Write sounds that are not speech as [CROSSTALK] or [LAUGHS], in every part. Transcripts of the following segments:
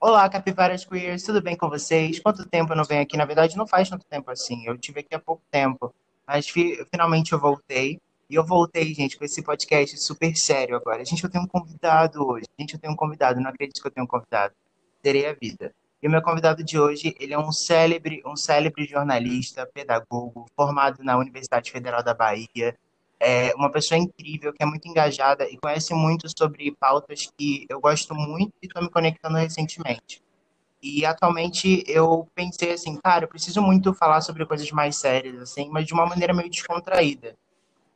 Olá, capivaras queers, tudo bem com vocês? Quanto tempo eu não venho aqui? Na verdade, não faz tanto tempo assim. Eu tive aqui há pouco tempo, mas fi- finalmente eu voltei. E eu voltei, gente, com esse podcast super sério agora. Gente, eu tenho um convidado hoje. Gente, eu tenho um convidado. Não acredito que eu tenho um convidado. Terei a vida. E o meu convidado de hoje, ele é um célebre, um célebre jornalista, pedagogo, formado na Universidade Federal da Bahia. É uma pessoa incrível, que é muito engajada e conhece muito sobre pautas que eu gosto muito e estou me conectando recentemente. E atualmente eu pensei assim, cara, eu preciso muito falar sobre coisas mais sérias, assim, mas de uma maneira meio descontraída.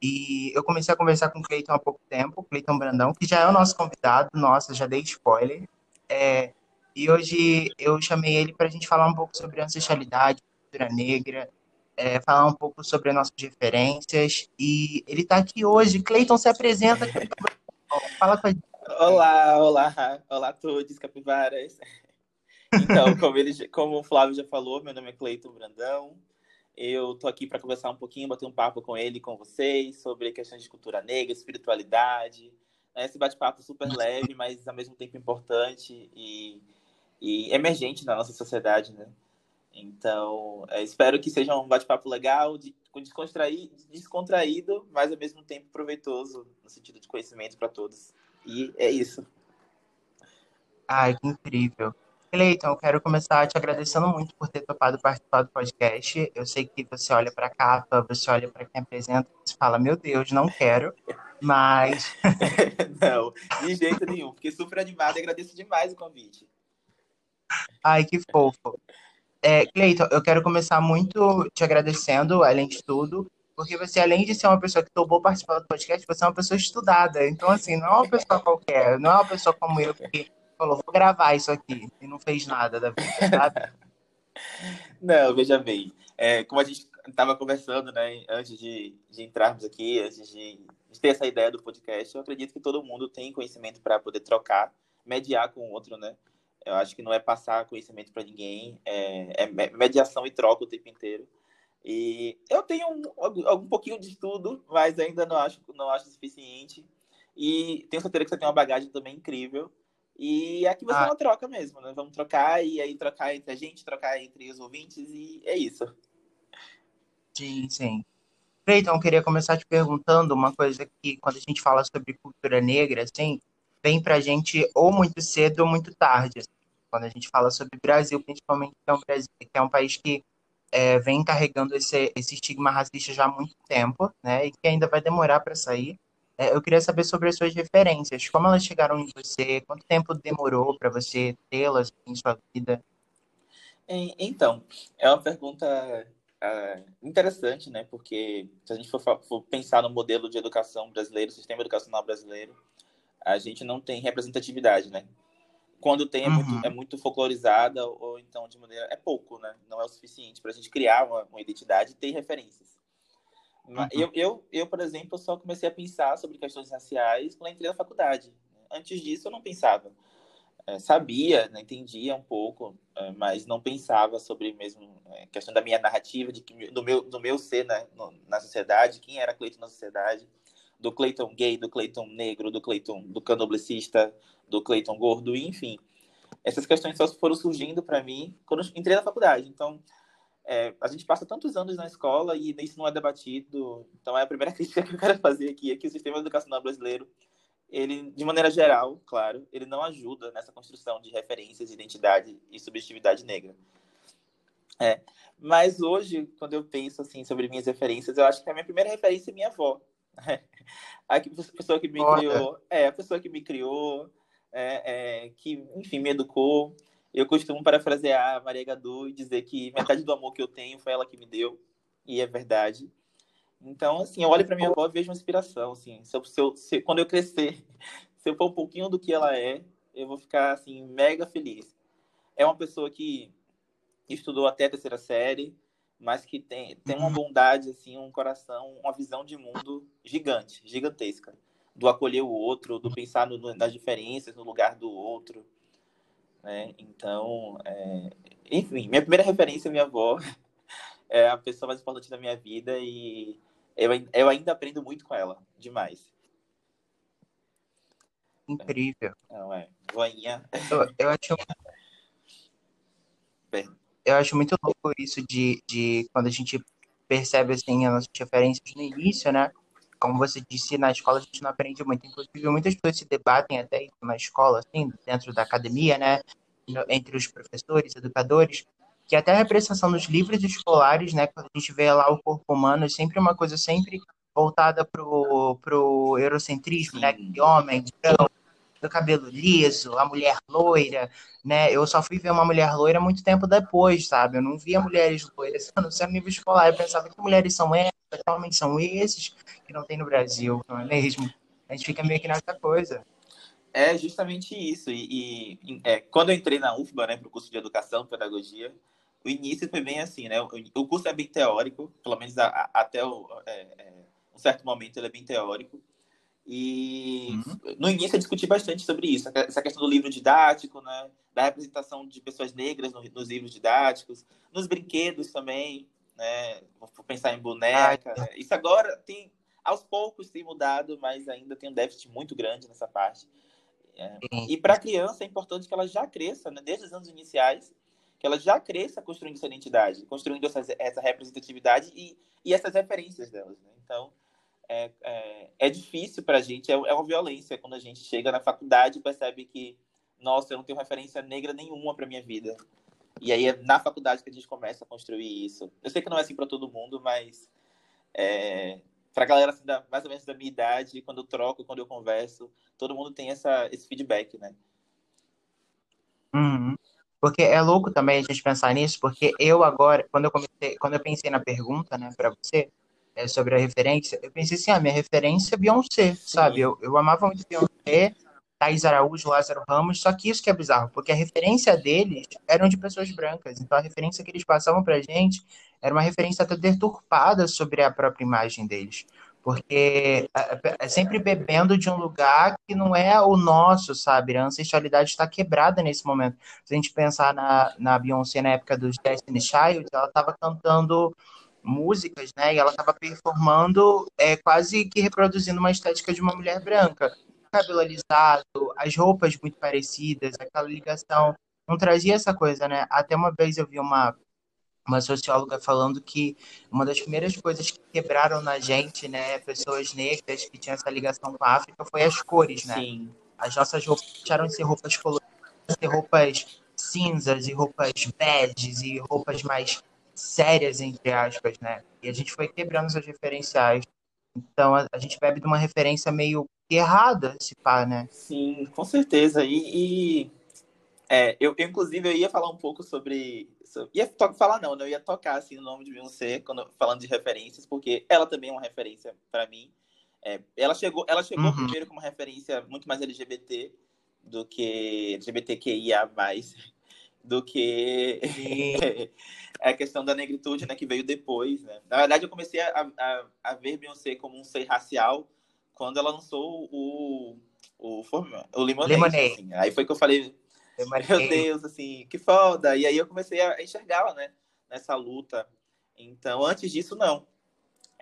E eu comecei a conversar com o Cleiton há pouco tempo, Cleiton Brandão, que já é o nosso convidado, nossa, já dei spoiler. É, e hoje eu chamei ele para a gente falar um pouco sobre ancestralidade, cultura negra, é, falar um pouco sobre as nossas referências. E ele está aqui hoje. Cleiton, se apresenta, Brandão, fala com a gente. Olá, olá, olá a todos, capivaras. Então, [LAUGHS] como, ele, como o Flávio já falou, meu nome é Cleiton Brandão. Eu tô aqui para conversar um pouquinho, bater um papo com ele e com vocês sobre questões de cultura negra, espiritualidade. né? Esse bate-papo super leve, mas ao mesmo tempo importante e, e emergente na nossa sociedade, né? Então, é, espero que seja um bate-papo legal, de, descontraí, descontraído, mas ao mesmo tempo proveitoso, no sentido de conhecimento para todos. E é isso. Ai, que incrível. Cleiton, eu quero começar te agradecendo muito por ter topado participar do podcast. Eu sei que você olha para a capa, você olha para quem apresenta e fala, meu Deus, não quero. Mas, [LAUGHS] Não, de jeito nenhum. Fiquei super animado e agradeço demais o convite. ai, que fofo. É, Cleiton, eu quero começar muito te agradecendo, além de tudo, porque você, além de ser uma pessoa que topou participar do podcast, você é uma pessoa estudada. Então, assim, não é uma pessoa qualquer, não é uma pessoa como eu que falou, vou gravar isso aqui e não fez nada da vida, sabe? [LAUGHS] Não, veja bem. É, como a gente estava conversando, né, antes de, de entrarmos aqui, antes de, de ter essa ideia do podcast, eu acredito que todo mundo tem conhecimento para poder trocar, mediar com o outro, né? Eu acho que não é passar conhecimento para ninguém, é, é me- mediação e troca o tempo inteiro. E eu tenho um, algum pouquinho de estudo, mas ainda não acho, não acho suficiente. E tenho certeza que você tem uma bagagem também incrível. E aqui ser Ah, uma troca mesmo, né? Vamos trocar e aí trocar entre a gente, trocar entre os ouvintes e é isso. sim, sim. Cleiton, eu queria começar te perguntando uma coisa que, quando a gente fala sobre cultura negra, assim, vem pra gente ou muito cedo ou muito tarde. assim. Quando a gente fala sobre Brasil, principalmente, que é um, Brasil, que é um país que é, vem carregando esse, esse estigma racista já há muito tempo, né, e que ainda vai demorar para sair. É, eu queria saber sobre as suas referências, como elas chegaram em você, quanto tempo demorou para você tê-las em sua vida? E- Então, é uma pergunta ah, interessante, né? Porque se a gente for, for pensar no modelo de educação brasileiro, sistema educacional brasileiro, a gente não tem representatividade, né? Quando tem é muito, Uhum, é muito folclorizada ou então de maneira é pouco, né? Não é o suficiente para a gente criar uma, uma identidade e ter referências. Uhum, Eu, eu, eu, por exemplo, só comecei a pensar sobre questões raciais quando entrei na faculdade. Antes disso, eu não pensava. É, sabia, né, entendia um pouco, é, mas não pensava sobre mesmo é, questão da minha narrativa, de que, do, meu, do meu ser né, no- na sociedade, quem era Cleiton na sociedade, do Cleiton gay, do Cleiton negro, do Cleiton do candomblessista, do Cleiton gordo, enfim. Essas questões só foram surgindo para mim quando entrei na faculdade. Então, é, a gente passa tantos anos na escola e isso não é debatido. Então, é a primeira [LAUGHS] crítica que eu quero fazer aqui é que o sistema educacional brasileiro, ele, de maneira geral, claro, ele não ajuda nessa construção de referências, identidade e subjetividade negra. É. Mas hoje, quando eu penso assim sobre minhas referências, eu acho que a minha primeira referência é minha avó. A pessoa que me Olha, criou, é a pessoa que me criou, é, é, que, enfim, me educou. Eu costumo parafrasear a Maria Gadu e dizer que metade do amor que eu tenho foi ela que me deu, e é verdade. Então, assim, eu olho para minha avó e vejo uma inspiração, assim. Se eu, se eu- se- quando eu crescer, [LAUGHS] se eu for um pouquinho do que ela é, eu vou ficar, assim, mega feliz. É uma pessoa que estudou até a terceira série, mas que tem, tem uma uhum, bondade, assim, um coração, uma visão de mundo gigante, gigantesca. Do acolher o outro, do pensar no- nas diferenças, no lugar do outro, né? Então, é, enfim, minha primeira referência é minha avó, [LAUGHS] é a pessoa mais importante da minha vida e eu, eu ainda aprendo muito com ela, demais. incrível. Não é? Voinha. Eu, eu acho [LAUGHS] eu acho muito louco isso de, de quando a gente percebe assim as nossas referências no início, né? Como você disse, na escola a gente não aprende muito. Inclusive, muitas pessoas se debatem até isso na escola, assim, dentro da academia, né? Entre os professores, educadores, que até a representação dos livros escolares, né? Quando a gente vê lá o corpo humano, é sempre uma coisa sempre voltada pro, pro eurocentrismo, né? Que homem, branco, do cabelo liso, a mulher loira, né? Eu só fui ver uma mulher loira muito tempo depois, sabe? Eu não via mulheres loiras, [LAUGHS] no nível escolar. Eu pensava que mulheres são essas, que homens são esses, que não tem no Brasil, não é mesmo? A gente fica meio que nessa coisa. É justamente isso. E, e é, quando eu entrei na UFBA, né, para o curso de Educação Pedagogia, o início foi bem assim, né? O, curso é bem teórico, pelo menos a, a, até o, é, é, um certo momento ele é bem teórico. E uhum. no início eu discuti bastante sobre isso, essa questão do livro didático, né? Da representação de pessoas negras nos livros didáticos, nos brinquedos também, né? Vou pensar em boneca. Ah, isso agora tem, aos poucos tem mudado, mas ainda tem um déficit muito grande nessa parte. É. E para a criança é importante que ela já cresça, né? desde os anos iniciais, que ela já cresça construindo essa identidade, construindo essa, essa representatividade e, e essas referências delas. Né? Então, é, é, é difícil para a gente, é, é uma violência quando a gente chega na faculdade e percebe que, nossa, eu não tenho referência negra nenhuma para minha vida. E aí é na faculdade que a gente começa a construir isso. Eu sei que não é assim para todo mundo, mas é, para a galera assim, da, mais ou menos da minha idade, quando eu troco, quando eu converso, todo mundo tem essa, esse feedback, né? Uhum. Porque é louco também a gente pensar nisso, porque eu agora, quando eu comecei, quando eu pensei na pergunta, né, para você, é, sobre a referência, eu pensei assim, a ah, minha referência é Beyoncé, sabe? Eu, eu amava muito Beyoncé, Thais Araújo, Lázaro Ramos, só que isso que é bizarro, porque a referência deles eram de pessoas brancas, então a referência que eles passavam pra gente era uma referência até deturpada sobre a própria imagem deles, porque é sempre bebendo de um lugar que não é o nosso, sabe? A ancestralidade está quebrada nesse momento. Se a gente pensar na, na Beyoncé na época dos Destiny Child, ela estava cantando músicas, né? E ela estava performando é, quase que reproduzindo uma estética de uma mulher branca. Cabelo alisado, as roupas muito parecidas, aquela ligação. Não trazia essa coisa, né? Até uma vez eu vi uma, uma socióloga falando que uma das primeiras coisas que quebraram na gente, né, pessoas negras que tinham essa ligação com a África, foi as cores, né? Sim. As nossas roupas deixaram de ser roupas coloridas, ser roupas cinzas e roupas beges e roupas mais sérias, entre aspas, né? E a gente foi quebrando essas referenciais. Então a, a gente bebe de uma referência meio errada, se pá, né? Sim, com certeza. E, e é, eu, eu, inclusive, eu ia falar um pouco sobre. sobre ia to, falar, não, né? Eu ia tocar assim, no nome de Beyoncé, quando, falando de referências, porque ela também é uma referência para mim. É, ela chegou, ela chegou uhum. primeiro como referência muito mais LGBT do que LGBTQIA do que [LAUGHS] a questão da negritude, né, que veio depois, né? Na verdade, eu comecei a, a, a ver Beyoncé como um ser racial quando ela lançou o o, o Lemonade, Lemonade. Assim. Aí foi que eu falei, Lemonade. meu Deus, assim, que foda. E aí eu comecei a enxergá-la, né, nessa luta. Então, antes disso, não.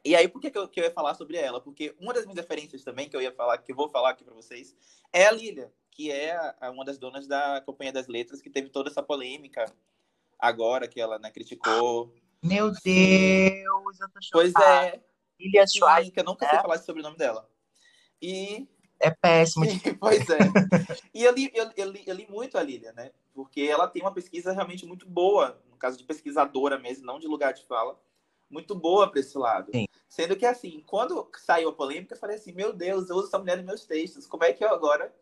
E aí, por que, que, eu, que eu ia falar sobre ela? Porque uma das minhas referências também, que eu ia falar, que eu vou falar aqui para vocês, é a Lilia, que é uma das donas da Companhia das Letras, que teve toda essa polêmica agora, que ela né, criticou. Meu Deus, eu tô chocada. Pois é. Lilia Schweitzer. Que eu nunca sei falar sobre o nome dela. E... É péssimo. [LAUGHS] pois é. [LAUGHS] e eu li, eu, eu, li, eu li muito a Lilia, né? Porque ela tem uma pesquisa realmente muito boa, no caso de pesquisadora mesmo, não de lugar de fala muito boa para esse lado. Sim. Sendo que, assim, quando saiu a polêmica, eu falei assim: meu Deus, eu uso essa mulher nos meus textos, como é que eu agora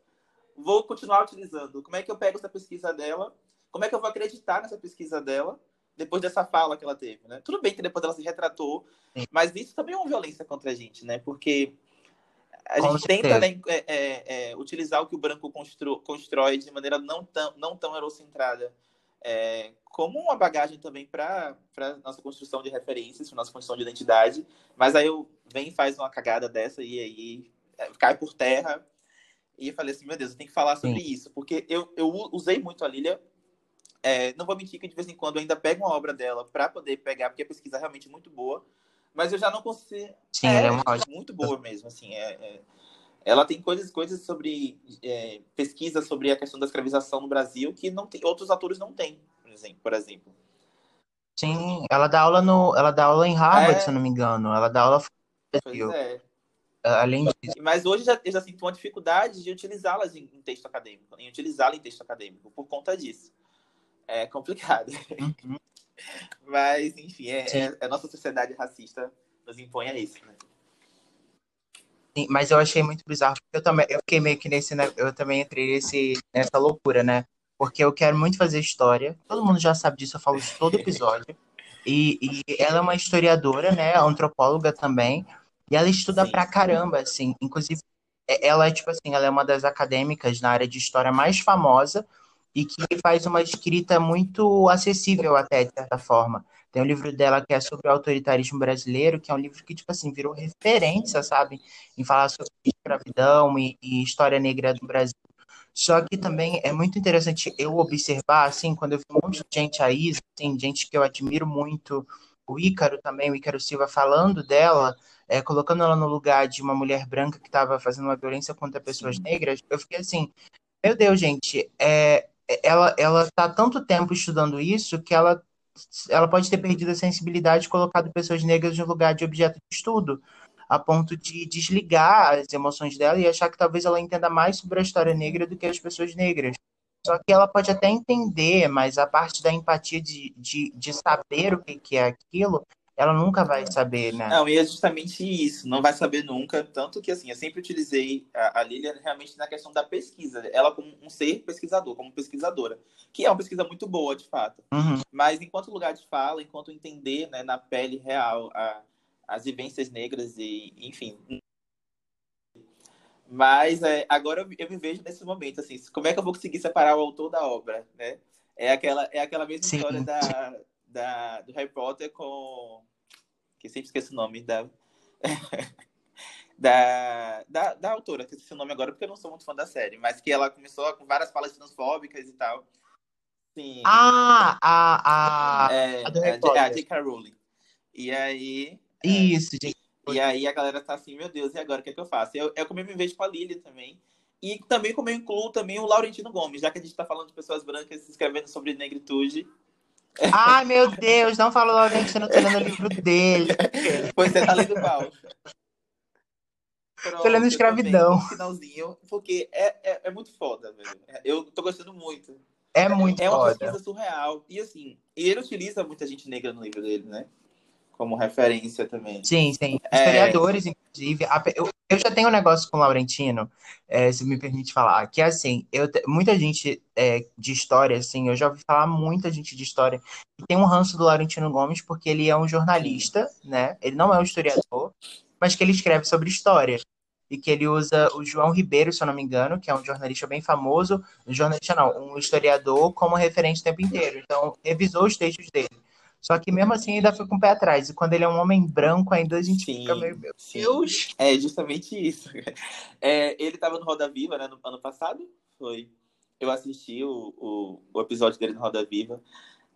vou continuar utilizando? Como é que eu pego essa pesquisa dela? Como é que eu vou acreditar nessa pesquisa dela depois dessa fala que ela teve, né? Tudo bem que depois ela se retratou, Sim. mas isso também é uma violência contra a gente, né? Porque a Com gente certeza. tenta né, é, é, é, utilizar o que o branco constru, constrói de maneira não tão, não tão eurocentrada é, como uma bagagem também para nossa construção de referências, para nossa construção de identidade. Mas aí eu venho e faz uma cagada dessa e aí é, cai por terra. E eu falei assim, meu Deus, eu tenho que falar sobre Sim. isso, porque eu, eu usei muito a Lilia. É, não vou mentir que de vez em quando eu ainda pego uma obra dela para poder pegar, porque a pesquisa é realmente muito boa. Mas eu já não consigo. Sim, é, é uma... muito boa mesmo, assim. É, é, ela tem coisas, coisas sobre é, pesquisa sobre a questão da escravização no Brasil que não tem, outros atores não têm, por por exemplo. Sim, ela dá aula no, ela dá aula em Harvard, É, se eu não me engano. Ela dá aula pois é. Além disso, Mas hoje já, eu já sinto uma dificuldade de utilizá-las em, em texto acadêmico, em utilizá-la em texto acadêmico, por conta disso. É complicado. uhum, [LAUGHS] Mas, enfim, é, é- a nossa sociedade racista nos impõe a isso, né? sim, mas eu achei muito bizarro, porque eu também, eu fiquei meio que nesse, ne- eu também entrei nesse, nessa loucura, né? Porque eu quero muito fazer história. Todo mundo já sabe disso, eu falo isso todo episódio. [LAUGHS] E, e ela é uma historiadora, né? Antropóloga também. E ela estuda Sim. pra caramba, assim. Inclusive, é- ela é tipo assim, ela é uma das acadêmicas na área de história mais famosa e que faz uma escrita muito acessível até, de certa forma. Tem um livro dela que é sobre o autoritarismo brasileiro, que é um livro que, tipo assim, virou referência, sabe? Em falar sobre escravidão e, e história negra do Brasil. Só que também é muito interessante eu observar, assim, quando eu vi um monte de gente aí, assim, gente que eu admiro muito, o Ícaro também, o Ícaro Silva falando dela, é, colocando ela no lugar de uma mulher branca que estava fazendo uma violência contra pessoas Sim. negras, eu fiquei assim, meu Deus, gente, é, ela, ela tá há tanto tempo estudando isso que ela, ela pode ter perdido a sensibilidade e colocado pessoas negras no lugar de objeto de estudo, a ponto de desligar as emoções dela e achar que talvez ela entenda mais sobre a história negra do que as pessoas negras. Só que ela pode até entender, mas a parte da empatia de, de, de saber o que, que é aquilo, ela nunca vai saber, né? Não, e é justamente isso, não vai saber nunca. Tanto que, assim, eu sempre utilizei a, a Lilian realmente na questão da pesquisa. Ela como um ser pesquisador, como pesquisadora. Que é uma pesquisa muito boa, de fato. Uhum, Mas enquanto lugar de fala, enquanto entender né, na pele real a, as vivências negras e, enfim. Mas é, agora eu, eu me vejo nesse momento, assim, como é que eu vou conseguir separar o autor da obra, né? É aquela, é aquela mesma sim, história da, da, do Harry Potter com... Que sempre esqueço o nome da... [LAUGHS] da, da, da autora, que eu esqueci o nome agora porque eu não sou muito fã da série, mas que ela começou com várias falas transfóbicas e tal. Sim, Ah, a, a, é, a do a, Harry J- a Potter. J.K. Rowling. E aí, é, Isso, gente. e aí a galera tá assim, meu Deus, e agora o que é que eu faço? Eu, eu como eu me vejo com a Lily também. E também como eu incluo também o Laurentino Gomes, já que a gente tá falando de pessoas brancas se escrevendo sobre negritude. Ai, meu Deus, não fala logo que você não tá lendo o livro dele. Pois você tá lendo? Tô lendo Pronto, eu também, Escravidão. no finalzinho, porque é, é, é muito foda, velho. Eu tô gostando muito. É muito É uma foda. pesquisa surreal. E assim, ele utiliza muita gente negra no livro dele, né? Como referência também. Sim, sim. É, Historiadores, inclusive. A pe- Eu, eu já tenho um negócio com o Laurentino, é, se me permite falar, que é assim, eu, muita gente é, de história, assim, eu já ouvi falar muita gente de história que tem um ranço do Laurentino Gomes porque ele é um jornalista, né? Ele não é um historiador, mas que ele escreve sobre história. E que ele usa o João Ribeiro, se eu não me engano, que é um jornalista bem famoso, um jornalista não, um historiador como referente o tempo inteiro. Então, revisou os textos dele. Só que mesmo assim ainda foi com o pé atrás. E quando ele é um homem branco, ainda a gente fica meio, sim, meu sim. Deus. É justamente isso. [LAUGHS] É, ele tava no Roda Viva, né? No ano passado? Foi. Eu assisti o, o, o episódio dele no Roda Viva.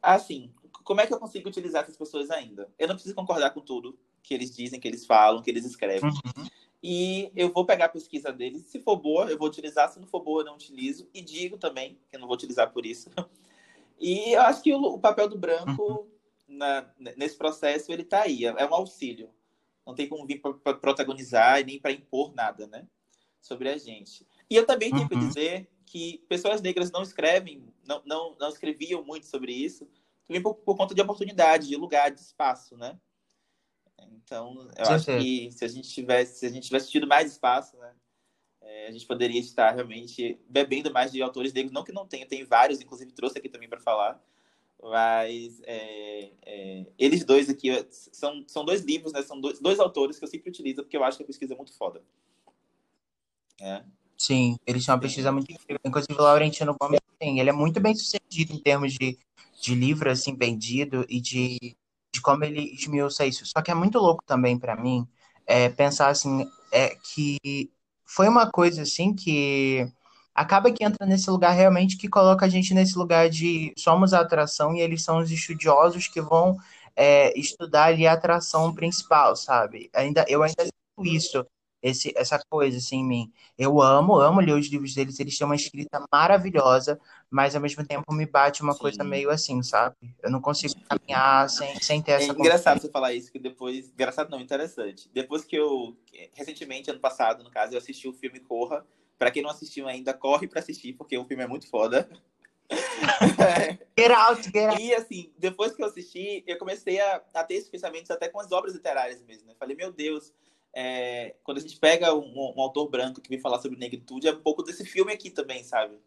Assim, como é que eu consigo utilizar essas pessoas ainda? Eu não preciso concordar com tudo que eles dizem, que eles falam, que eles escrevem. Uhum. E eu vou pegar a pesquisa deles. Se for boa, eu vou utilizar. Se não for boa, eu não utilizo. E digo também que eu não vou utilizar por isso. [LAUGHS] E eu acho que o, o papel do Uhum. Na- nesse processo, ele tá aí. É é um auxílio. Não tem como vir para protagonizar e nem para impor nada, né? Sobre a gente. E eu também tenho que Uhum. dizer que pessoas negras não escrevem, não, não, não escreviam muito sobre isso, também por, por conta de oportunidade, de lugar, de espaço, né? Então, eu acho Certeza. que se a gente tivesse, se a gente tivesse tido mais espaço, né? é, a gente poderia estar realmente bebendo mais de autores negros. Não que não tenha, tem vários, inclusive trouxe aqui também para falar. Mas é, é, eles dois aqui são, são dois livros, né? São dois, dois autores que eu sempre utilizo, porque eu acho que a pesquisa é muito foda. É, Sim, eles têm uma pesquisa muito incrível. Inclusive, o Laurentino Gomes, sim, ele é muito bem sucedido em termos de, de livro, assim, vendido e de, de como ele esmiuça isso. Só que é muito louco também para mim é, pensar, assim, é, que foi uma coisa, assim, que acaba que entra nesse lugar realmente que coloca a gente nesse lugar de somos a atração e eles são os estudiosos que vão é, estudar ali a atração principal, sabe? Ainda, eu ainda sinto isso. esse, essa coisa assim em mim. Eu amo, amo ler os livros deles, eles têm uma escrita maravilhosa, mas ao mesmo tempo me bate uma Sim. coisa meio assim, sabe? Eu não consigo caminhar sem, sem ter é essa. É engraçado você falar isso, que depois. Engraçado não, interessante. Depois que eu. Recentemente, ano passado, no caso, eu assisti o filme Corra. Pra quem não assistiu ainda, corre pra assistir, porque o filme é muito foda. Get out, get out. E assim, depois que eu assisti, eu comecei a, a ter esses pensamentos até com as obras literárias mesmo. Né? Falei, meu Deus, é, quando a gente pega um, um, autor branco que vem falar sobre negritude, é um pouco desse filme aqui também, sabe?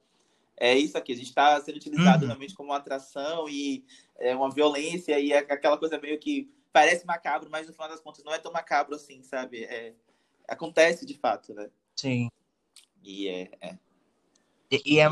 É isso aqui, a gente está sendo utilizado uhum. realmente como uma atração e é uma violência e é aquela coisa meio que parece macabro, mas no final das contas não é tão macabro assim, sabe? É, acontece de fato, né? Sim. E é. é. E, é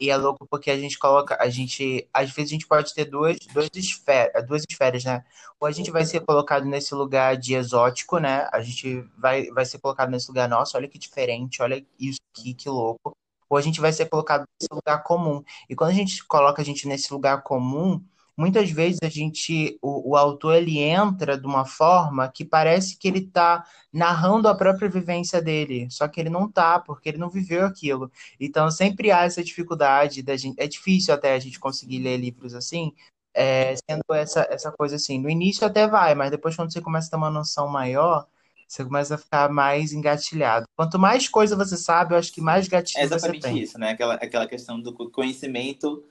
e é louco porque a gente coloca, a gente, às vezes a gente pode ter duas, duas, esferas, duas esferas, né? Ou a gente vai ser colocado nesse lugar de exótico, né? A gente vai, vai ser colocado nesse lugar, nossa, olha que diferente, olha isso aqui, que louco. Ou a gente vai ser colocado nesse lugar comum. E quando a gente coloca a gente nesse lugar comum, muitas vezes a gente, o, o autor ele entra de uma forma que parece que ele está narrando a própria vivência dele, só que ele não tá, porque ele não viveu aquilo. Então sempre há essa dificuldade da gente, é difícil até a gente conseguir ler livros assim, é, sendo essa, essa coisa assim. No início até vai, mas depois quando você começa a ter uma noção maior, você começa a ficar mais engatilhado. Quanto mais coisa você sabe, eu acho que mais gatilho é você tem. exatamente isso, né? Aquela, aquela questão do conhecimento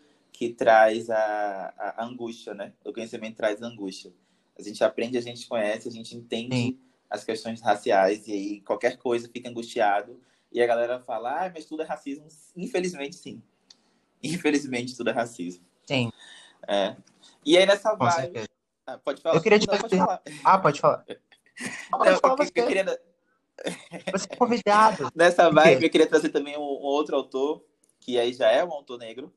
que traz a, a, angústia, né? O conhecimento traz angústia. A gente aprende, a gente conhece, a gente entende Sim. as questões raciais e aí qualquer coisa fica angustiado e a galera fala, ah, mas tudo é racismo. Infelizmente, sim. Infelizmente, tudo é racismo. Sim. É. E aí nessa Com vibe... Ah, pode falar. Eu queria te Não, pode falar. Ah, pode falar. [LAUGHS] Não, falar eu, eu, queria... Você é convidado. [LAUGHS] Nessa vibe, eu queria trazer também um, um outro autor, que aí já é um autor negro,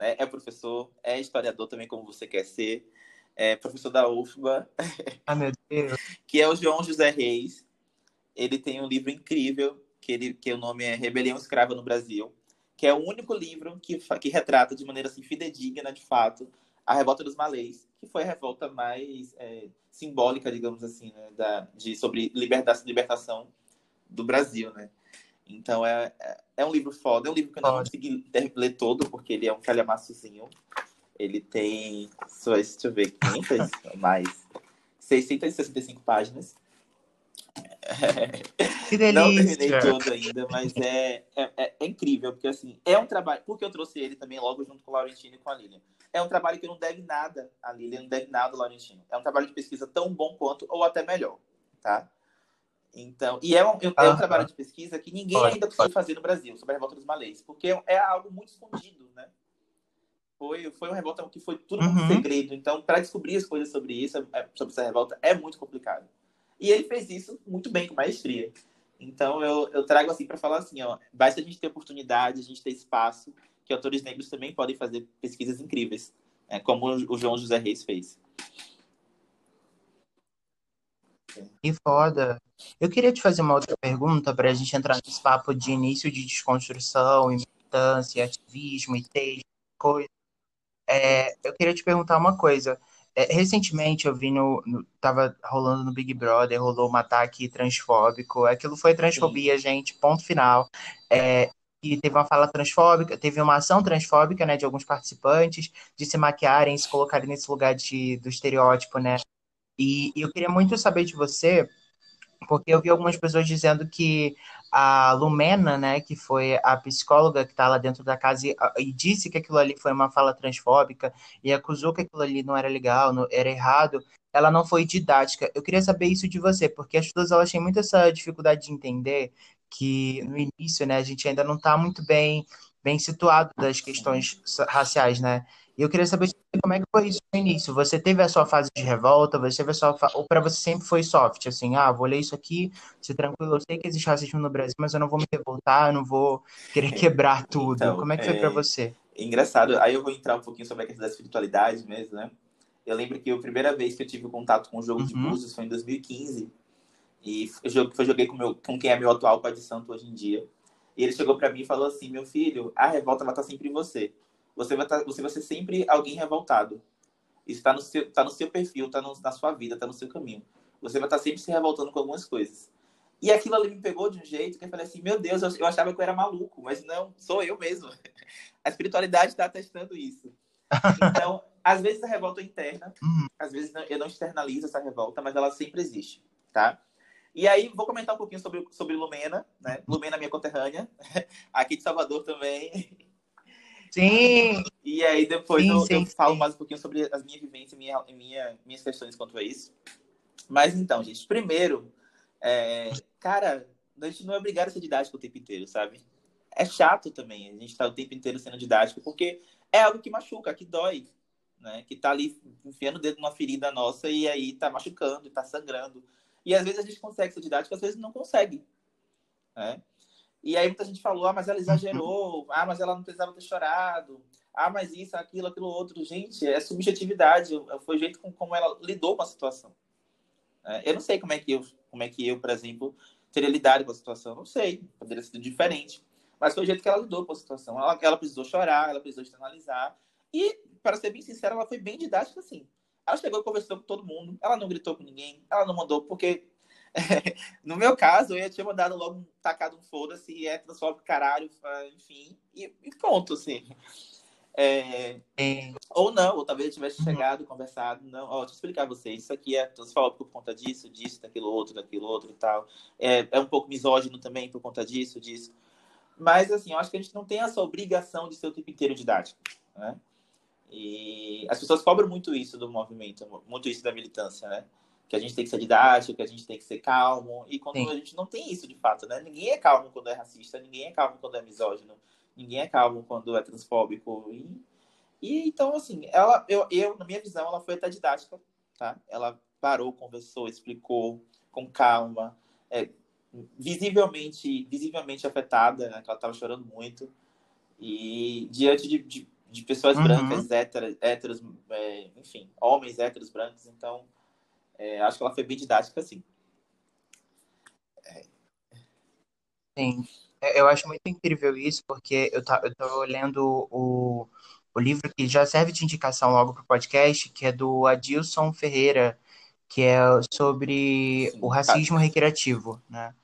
né? é professor, é historiador também, como você quer ser, é professor da UFBA. Ah, meu Deus. [LAUGHS] que é o João José Reis. Ele tem um livro incrível, que, ele, que o nome é Rebelião Escrava no Brasil, que é o único livro que, que retrata de maneira assim, fidedigna, de fato, a revolta dos malês, que foi a revolta mais é, simbólica, digamos assim, né, da, de, sobre libertação, libertação do Brasil, né? Então é, é, é um livro foda, é um livro que eu não consegui ler todo, porque ele é um calhamaçozinho. Ele tem, só, deixa eu ver, 500 [LAUGHS] mais 665 páginas. [LAUGHS] Que delícia. Não terminei todo ainda, mas é, é, é, é, incrível, porque assim, é um trabalho, porque eu trouxe ele também logo junto com o Laurentino e com a Lilian. É um trabalho que não deve nada a Lilian, não deve nada ao Laurentino. É um trabalho de pesquisa tão bom quanto, ou até melhor, tá? Então, e é um, é um trabalho de pesquisa que ninguém pode, ainda conseguiu fazer no Brasil sobre a revolta dos malês, porque é algo muito escondido, né? Foi, foi uma revolta que foi tudo muito uhum. segredo. Então, para descobrir as coisas sobre isso, é, sobre essa revolta, é muito complicado. E ele fez isso muito bem, com maestria. Então, eu, eu trago assim para falar assim, ó, basta a gente ter oportunidade, a gente ter espaço, que autores negros também podem fazer pesquisas incríveis, né? como o João José Reis fez. Que foda. Eu queria te fazer uma outra pergunta para a gente entrar nesse papo de início de desconstrução, e militância, ativismo e texto, coisa. É, eu queria te perguntar uma coisa. É, recentemente eu vi no, no. Tava rolando no Big Brother, rolou um ataque transfóbico. Aquilo foi transfobia, Sim. gente, ponto final. É, e teve uma fala transfóbica, teve uma ação transfóbica, né, de alguns participantes, de se maquiarem, se colocarem nesse lugar de, do estereótipo, né, e, e eu queria muito saber de você, porque eu vi algumas pessoas dizendo que a Lumena, né, que foi a psicóloga que está lá dentro da casa e, e, disse que aquilo ali foi uma fala transfóbica e acusou que aquilo ali não era legal, não, era errado, ela não foi didática. Eu queria saber isso de você, porque as pessoas elas têm muito essa dificuldade de entender que no início, né, a gente ainda não está muito bem bem situado das questões raciais, né? E eu queria saber como é que foi isso no início. Você teve a sua fase de revolta, você teve a sua fa... ou para você sempre foi soft, assim, ah, vou ler isso aqui, ser tranquilo, eu sei que existe racismo no Brasil, mas eu não vou me revoltar, eu não vou querer [LAUGHS] quebrar tudo. Então, como é que foi é... para você? Engraçado. Aí eu vou entrar um pouquinho sobre a questão da espiritualidade mesmo, né? Eu lembro que a primeira vez que eu tive contato com o jogo uhum. de búzios foi em 2015. E eu joguei com, meu, com quem é meu atual pai de santo hoje em dia. E ele chegou para mim e falou assim: Meu filho, a revolta vai estar sempre em você você vai, tá, você vai ser sempre alguém revoltado. Isso está no, seu, tá no seu perfil, está na sua vida, está no seu caminho. Você vai estar tá sempre se revoltando com algumas coisas. E aquilo ali me pegou de um jeito que eu falei assim, meu Deus, eu achava que eu era maluco, mas não, sou eu mesmo. [LAUGHS] A espiritualidade está testando isso. Então, às vezes a revolta é interna, uhum. às vezes eu não externalizo essa revolta, mas ela sempre existe, tá? E aí, vou comentar um pouquinho sobre, sobre Lumena, né? Lumena, minha conterrânea, [LAUGHS] aqui de Salvador também. Sim! E aí, depois sim, eu, sim, eu sim. falo mais um pouquinho sobre as minhas vivências e minha, minha, minhas questões quanto a isso. Mas então, gente, primeiro, é, cara, a gente não é obrigado a ser didático o tempo inteiro, sabe? É chato também a gente estar tá o tempo inteiro sendo didático, porque é algo que machuca, que dói, né? Que tá ali enfiando o dedo numa ferida nossa e aí tá machucando, tá sangrando. E às vezes a gente consegue ser didático, às vezes não consegue. Né? E aí muita gente falou, ah, mas ela exagerou, ah, mas ela não precisava ter chorado, ah, mas isso, aquilo, aquilo outro. Gente, é subjetividade, foi o jeito com, como ela lidou com a situação. É, eu não sei como é que eu, como é que eu, por exemplo, teria lidado com a situação, não sei, poderia ser diferente. Mas foi o jeito que ela lidou com a situação. Ela, ela precisou chorar, ela precisou externalizar. E, para ser bem sincera, ela foi bem didática, assim. Ela chegou e conversou com todo mundo, ela não gritou com ninguém, ela não mandou, porque [LAUGHS] no meu caso, eu ia ter mandado logo tacado um foda-se, é transfóbico caralho, enfim, e, e pronto, assim. É, é. Ou não, ou talvez eu tivesse chegado, conversado, não, ó, deixa eu explicar a vocês, isso aqui é transfóbico por conta disso, disso, daquilo outro, daquilo outro e tal. É, é um pouco misógino também por conta disso, disso. Mas, assim, eu acho que a gente não tem essa obrigação de ser o tempo inteiro didático, né? E as pessoas cobram muito isso do movimento, muito isso da militância, né? Que a gente tem que ser didático, que a gente tem que ser calmo. E quando Sim. a gente não tem isso de fato, né? Ninguém é calmo quando é racista, ninguém é calmo quando é misógino, ninguém é calmo quando é transfóbico. E, e então, assim, ela, eu, eu, na minha visão, ela foi até didática, tá? Ela parou, conversou, explicou com calma, é, visivelmente, visivelmente afetada, né? Que ela estava chorando muito. E diante de, de de pessoas uhum. brancas, héteras, héteros, é, enfim, homens héteros brancos. Então, é, acho que ela foi bem didática, sim. É. Sim, eu acho muito incrível isso, porque eu tá, estou lendo o, o livro que já serve de indicação logo para o podcast, que é do Adilson Ferreira, que é sobre sim, o racismo tá. recreativo, né?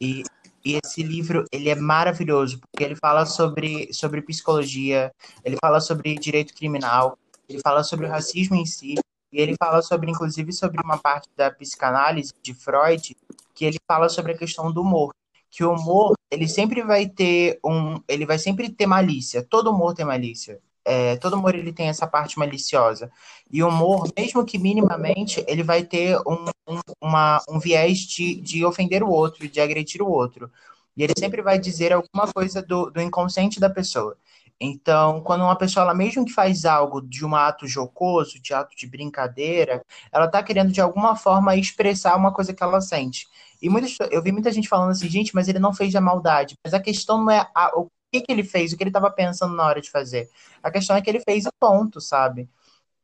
E e esse livro, ele é maravilhoso, porque ele fala sobre, sobre psicologia, ele fala sobre direito criminal, ele fala sobre o racismo em si, e ele fala sobre, inclusive, sobre uma parte da psicanálise de Freud, que ele fala sobre a questão do humor. Que o humor, ele sempre vai ter um. Ele vai sempre ter malícia. Todo humor tem malícia. É, todo humor ele tem essa parte maliciosa. E o humor, mesmo que minimamente, ele vai ter um, um, uma, um viés de, de ofender o outro, de agredir o outro. E ele sempre vai dizer alguma coisa do, do inconsciente da pessoa. Então, quando uma pessoa, ela mesmo que faz algo de um ato jocoso, de ato de brincadeira, ela está querendo de alguma forma expressar uma coisa que ela sente. E muitas, eu vi muita gente falando assim, gente, mas ele não fez a maldade. Mas a questão não é a, o que, que ele fez, o que ele estava pensando na hora de fazer. A questão é que ele fez e ponto, sabe?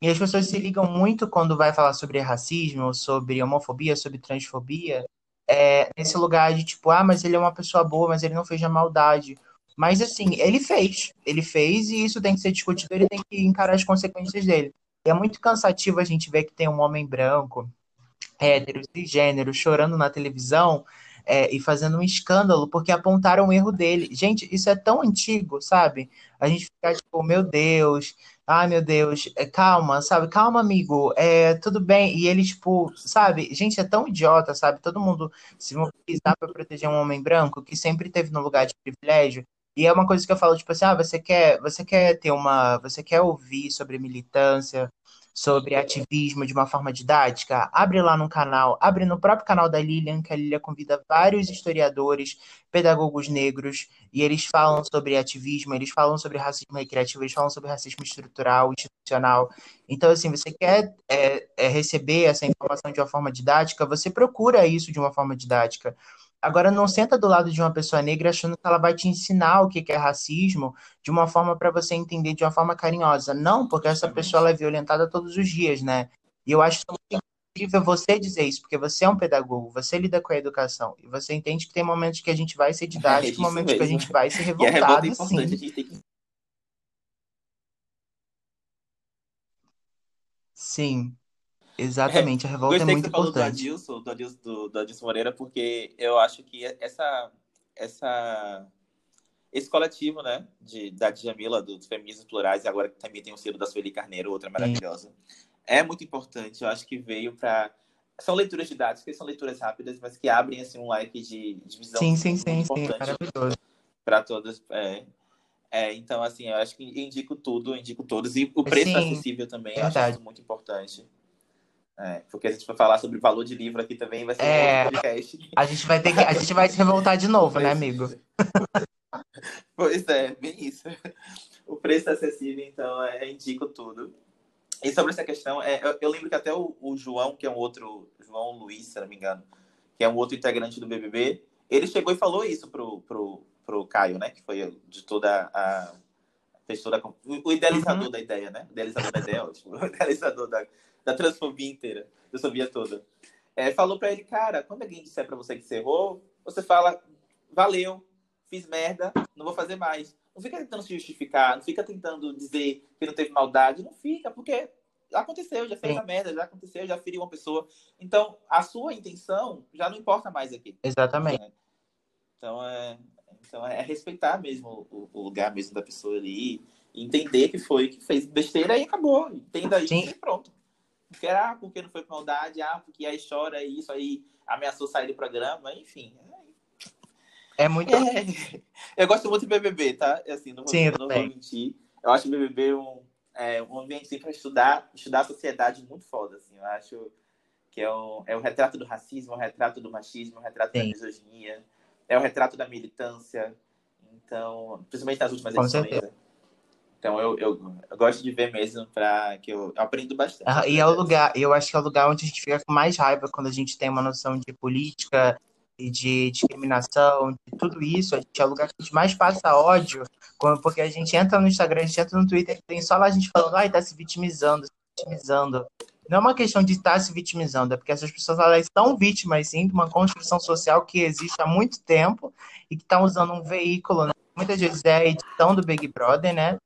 E as pessoas se ligam muito quando vai falar sobre racismo, sobre homofobia, sobre transfobia, é, nesse lugar de tipo, ah, mas ele é uma pessoa boa, mas ele não fez a maldade. Mas assim, ele fez. Ele fez e isso tem que ser discutido, ele tem que encarar as consequências dele. E é muito cansativo a gente ver que tem um homem branco, hétero, cisgênero, chorando na televisão é, e fazendo um escândalo porque apontaram o erro dele. Gente, isso é tão antigo, sabe? A gente fica tipo, meu Deus, ai meu Deus, é, calma, sabe? Calma, amigo, é, tudo bem. E ele, tipo, sabe? Gente, é tão idiota, sabe? Todo mundo se mobilizar para proteger um homem branco que sempre teve no lugar de privilégio. E é uma coisa que eu falo, tipo assim, ah, você quer, você quer ter uma, você quer ouvir sobre militância, sobre ativismo de uma forma didática, abre lá no canal, abre no próprio canal da Lilian, que a Lilian convida vários historiadores, pedagogos negros, e eles falam sobre ativismo, eles falam sobre racismo recreativo, eles falam sobre racismo estrutural, institucional. Então, assim, você quer é, é, receber essa informação de uma forma didática, você procura isso de uma forma didática. Agora, não senta do lado de uma pessoa negra achando que ela vai te ensinar o que é racismo de uma forma para você entender de uma forma carinhosa. Não, porque essa pessoa é violentada todos os dias, né? E eu acho muito incrível você dizer isso, porque você é um pedagogo, você lida com a educação, e você entende que tem momentos que a gente vai ser didático, [LAUGHS] é momentos mesmo. que a gente vai ser revoltado, e a é sim. a gente tem que... Sim. Exatamente, a revolta é que muito você falou do importante. Adilson, do Adilson, do, do Adilson Moreira, porque eu acho que essa, essa, esse coletivo, né, de, da Djamila, dos feminismos plurais, e agora que também tem o selo da Sueli Carneiro, outra maravilhosa, é muito importante. Eu acho que veio para são leituras didáticas, são leituras rápidas, mas que abrem assim um leque de, de visão Sim, sim, sim, importante maravilhoso. para todas. É, é, então, assim, eu acho que indico tudo, indico todos. E o preço Sim, acessível também, eu verdade. acho isso muito importante. É, porque a gente vai falar sobre valor de livro aqui também, vai ser É. um podcast. A gente vai ter que, a gente vai se revoltar de novo, né, amigo? [LAUGHS] Pois é, bem isso. O preço é acessível, então é, indico tudo. E sobre essa questão, é, eu, eu lembro que até o, o João, que é um outro, João Luiz, se não me engano, que é um outro integrante do BBB, ele chegou e falou isso pro, pro, pro Caio, né? Que foi de toda a. Fez toda a, o o idealizador Uhum. da ideia, né? O idealizador da ideia é ótimo. [LAUGHS] O idealizador da, [LAUGHS] da transfobia inteira, da transfobia toda. É, falou pra ele, cara, quando alguém disser pra você que você errou, você fala, valeu, fiz merda, não vou fazer mais. Não fica tentando se justificar, não fica tentando dizer que não teve maldade, não fica, porque aconteceu, já fez Sim. a merda, já aconteceu, já feriu uma pessoa. Então, a sua intenção já não importa mais aqui. Exatamente. né? Então, é, então é respeitar mesmo o, o lugar mesmo da pessoa ali, entender que foi, que fez besteira e acabou. Entenda isso e pronto. Porque, ah, porque não foi por maldade, ah, porque aí chora isso, aí ameaçou sair do programa, enfim. É muito. É. Eu gosto muito de BBB, tá? É Assim, não vou, Sim, não vou mentir. Eu acho o BBB um, é, um ambiente assim, para estudar, estudar a sociedade muito foda. Assim. Eu acho que é um, é um retrato do racismo, é um retrato do machismo, é um retrato da Sim. misoginia, é um retrato da militância. Então, principalmente nas últimas Com edições. certeza. Então, eu, eu, eu gosto de ver mesmo, para que eu, eu aprendo bastante. Ah, E é o lugar, eu acho que é o lugar onde a gente fica com mais raiva quando a gente tem uma noção de política e de discriminação, de tudo isso. A gente é o lugar que a gente mais passa ódio, porque a gente entra no Instagram, a gente entra no Twitter, tem só lá a gente falando, ai, tá se vitimizando, se vitimizando. Não é uma questão de estar se vitimizando, é porque essas pessoas elas são vítimas, sim, de uma construção social que existe há muito tempo e que estão usando um veículo, né? Muitas vezes é a edição do Big Brother, né?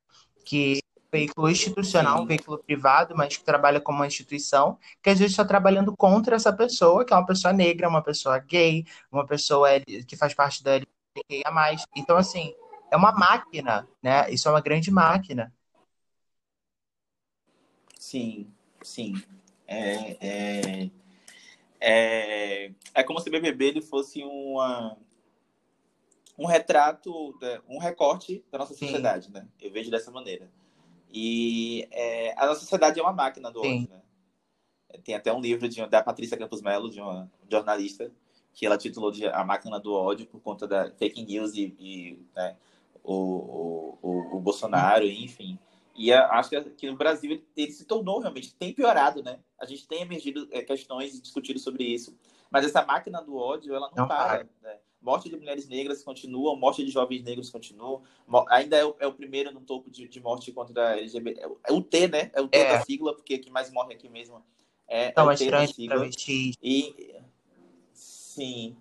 Que é um veículo institucional, um veículo privado, mas que trabalha como uma instituição, que às vezes está trabalhando contra essa pessoa, que é uma pessoa negra, uma pessoa gay, uma pessoa que faz parte da LGBTQIA+. Então, assim, é uma máquina, né? Isso é uma grande máquina. Sim, sim. É, é, é, é como se o BBB ele fosse uma, um retrato, um recorte da nossa Sim. sociedade, né? Eu vejo dessa maneira. E é, a nossa sociedade é uma máquina do Sim. ódio, né? Tem até um livro de, da Patrícia Campos Melo, de uma jornalista, que ela titulou de A Máquina do Ódio por conta da fake news e, e, né, o, o, o, o Bolsonaro, enfim. E acho que, que no Brasil ele, ele se tornou realmente, tem piorado, né? A gente tem emergido é, questões e discutido sobre isso. Mas essa máquina do ódio, ela não, Não para. Né? Morte de mulheres negras continua, morte de jovens negros continua. Ainda é o, é o primeiro no topo de, de morte contra a LGBT. É o- É o T, né? É o T É. da sigla, porque quem mais morre aqui mesmo é, é Então, o T da sigla. E sim.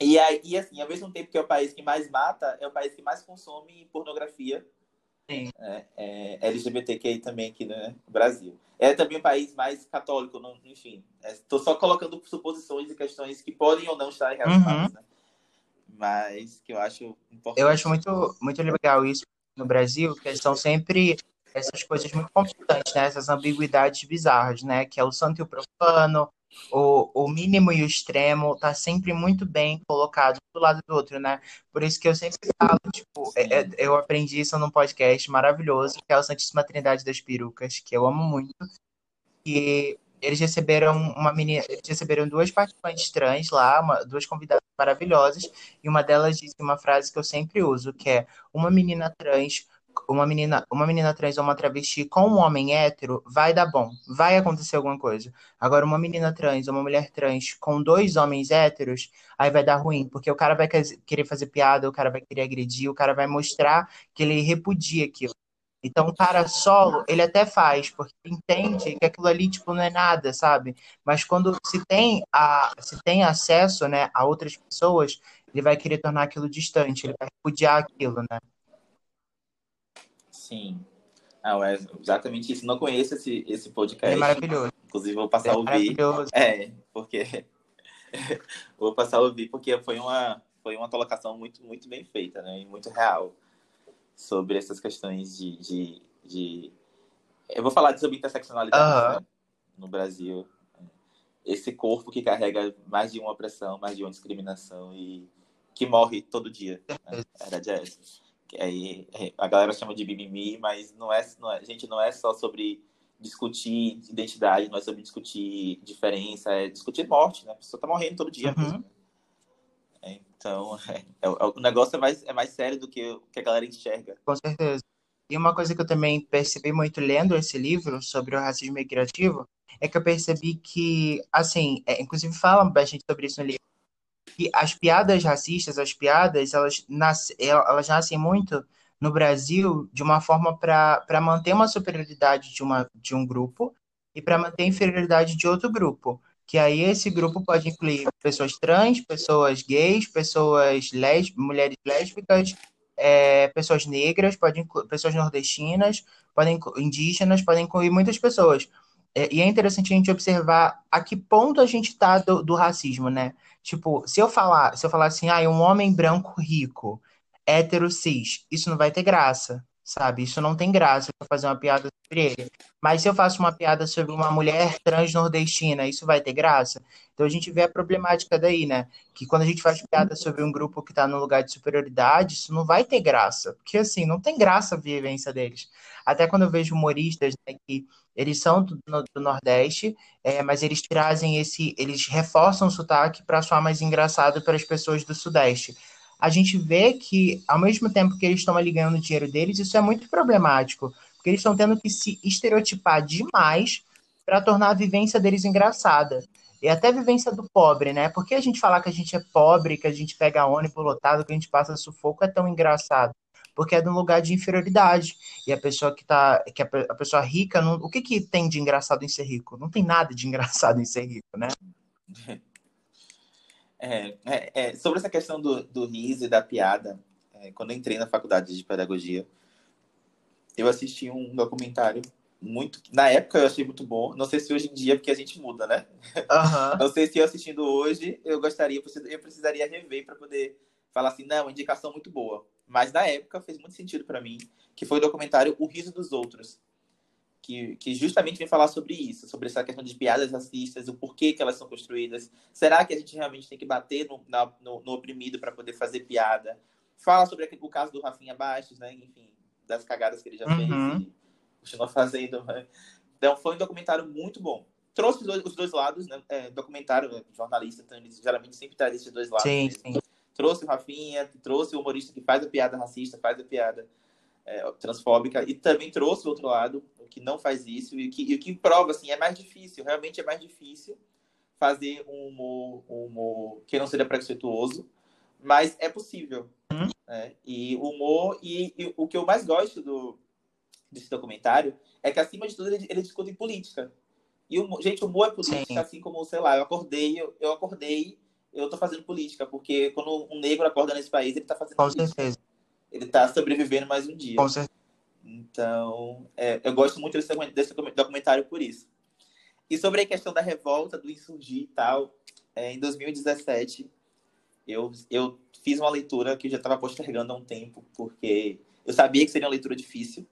E aí, e assim, ao mesmo tempo que é o país que mais mata, é o país que mais consome pornografia sim. é, é, LGBTQI também aqui né, no Brasil. É também o país mais católico, não- enfim. Estou só colocando suposições e questões que podem ou não estar relacionadas, né? Mas que eu acho importante. Eu acho muito, muito legal isso no Brasil, que são sempre essas coisas muito conflitantes, né? Essas ambiguidades bizarras, né? Que é o santo e o profano, o, o mínimo e o extremo, tá sempre muito bem colocado do lado do outro, né? Por isso que eu sempre falo, tipo, é- é- eu aprendi isso num podcast maravilhoso, que é o Santíssima Trindade das Perucas, que eu amo muito. que eles receberam uma menina, eles receberam duas participantes trans lá, uma- duas convidadas maravilhosas, e uma delas disse uma frase que eu sempre uso, que é uma menina trans, uma menina, uma menina trans ou uma travesti com um homem hétero vai dar bom, vai acontecer alguma coisa. Agora, uma menina trans ou uma mulher trans com dois homens héteros, aí vai dar ruim, porque o cara vai quer- querer fazer piada, o cara vai querer agredir, o cara vai mostrar que ele repudia aquilo. Então, o cara solo, ele até faz, porque entende que aquilo ali, tipo, não é nada, sabe? Mas quando se tem, a, se tem acesso, né, a outras pessoas, ele vai querer tornar aquilo distante, ele vai repudiar aquilo, né? Sim. Ah, é exatamente isso. Não conheço esse, esse podcast. É maravilhoso. Inclusive, vou passar a ouvir. É, porque. [LAUGHS] vou passar a ouvir, porque foi uma, foi uma colocação muito, muito bem feita, né? E muito real sobre essas questões de. de, de... Eu vou falar sobre interseccionalidade né? no Brasil. Esse corpo que carrega mais de uma opressão, mais de uma discriminação e que morre todo dia. Né? A verdade é essa aí a galera chama de mimimi, mas não é, não é, gente, não é só sobre discutir identidade, não é sobre discutir diferença, é discutir morte, né? A pessoa tá morrendo todo dia uhum. mesmo. É, então, é, é, o negócio é mais, é mais sério do que, que a galera enxerga. Com certeza. E uma coisa que eu também percebi muito lendo esse livro sobre o racismo migrativo é que eu percebi que, assim, é, inclusive fala bastante sobre isso no livro, que as piadas racistas, as piadas, elas, nas, elas nascem muito no Brasil de uma forma para manter uma superioridade de, uma, de um grupo e para manter a inferioridade de outro grupo. Que aí esse grupo pode incluir pessoas trans, pessoas gays, pessoas lésbicas, mulheres lésbicas, é, pessoas negras, pode pessoas nordestinas, podem indígenas, podem incluir muitas pessoas. É, e é interessante a gente observar a que ponto a gente está do, do racismo, né? Tipo, se eu falar, se eu falar assim, ah, um homem branco rico, hétero cis, isso não vai ter graça, sabe? Isso não tem graça eu fazer uma piada sobre ele. Mas se eu faço uma piada sobre uma mulher trans nordestina, isso vai ter graça? Então a gente vê a problemática daí, né? Que quando a gente faz piada sobre um grupo que está no lugar de superioridade, isso não vai ter graça. Porque assim, não tem graça a vivência deles. Até quando eu vejo humoristas né, que eles são do, do Nordeste, é, mas eles trazem esse, eles reforçam o sotaque para soar mais engraçado para as pessoas do Sudeste. A gente vê que, ao mesmo tempo que eles estão ali ganhando dinheiro deles, isso é muito problemático, porque eles estão tendo que se estereotipar demais para tornar a vivência deles engraçada. E até a vivência do pobre, né? Porque a gente falar que a gente é pobre, que a gente pega ônibus lotado, que a gente passa sufoco é tão engraçado porque é de um lugar de inferioridade. E a pessoa que tá, que a, pessoa rica, não, o que que tem de engraçado em ser rico? Não tem nada de [LAUGHS] engraçado em ser rico, né? É, é, é, sobre essa questão do, do riso e da piada, é, quando entrei na faculdade de pedagogia, eu assisti um documentário muito. Na época eu achei muito bom. Não sei se hoje em dia, porque a gente muda, né? Uhum. [LAUGHS] Não sei se eu assistindo hoje, eu gostaria, eu precisaria rever para poder falar assim, não, indicação muito boa. Mas na época fez muito sentido para mim, que foi o documentário O Riso dos Outros, que, que justamente vem falar sobre isso, sobre essa questão de piadas racistas, o porquê que elas são construídas. Será que a gente realmente tem que bater no, na, no, no oprimido para poder fazer piada? Fala sobre o caso do Rafinha Bastos, né? Enfim, das cagadas que ele já uhum. fez e continua [LAUGHS] fazendo. Né? Então foi um documentário muito bom. Trouxe os dois, os dois lados, né? É, documentário, jornalista, então eles geralmente sempre traz esses dois lados. Sim, sim trouxe o Rafinha, trouxe o humorista que faz a piada racista, faz a piada é, transfóbica, e também trouxe o outro lado, o que não faz isso, e o que, e o que prova, assim, é mais difícil, realmente é mais difícil fazer um humor, um humor que não seja preconceituoso, mas é possível. Uhum. Né? E o humor, e, e, o que eu mais gosto do, desse documentário é que, acima de tudo, ele, ele discute política. E, o, gente, o humor é política, Sim. assim como, sei lá, eu acordei, eu, eu acordei eu tô fazendo política, porque quando um negro acorda nesse país, ele tá fazendo Com política. certeza. Ele tá sobrevivendo mais um dia. Com certeza. Então, é, eu gosto muito desse, desse, documentário por isso. E sobre a questão da revolta, do insurgir e tal, é, em 2017, eu, eu fiz uma leitura que eu já estava postergando há um tempo, porque eu sabia que seria uma leitura difícil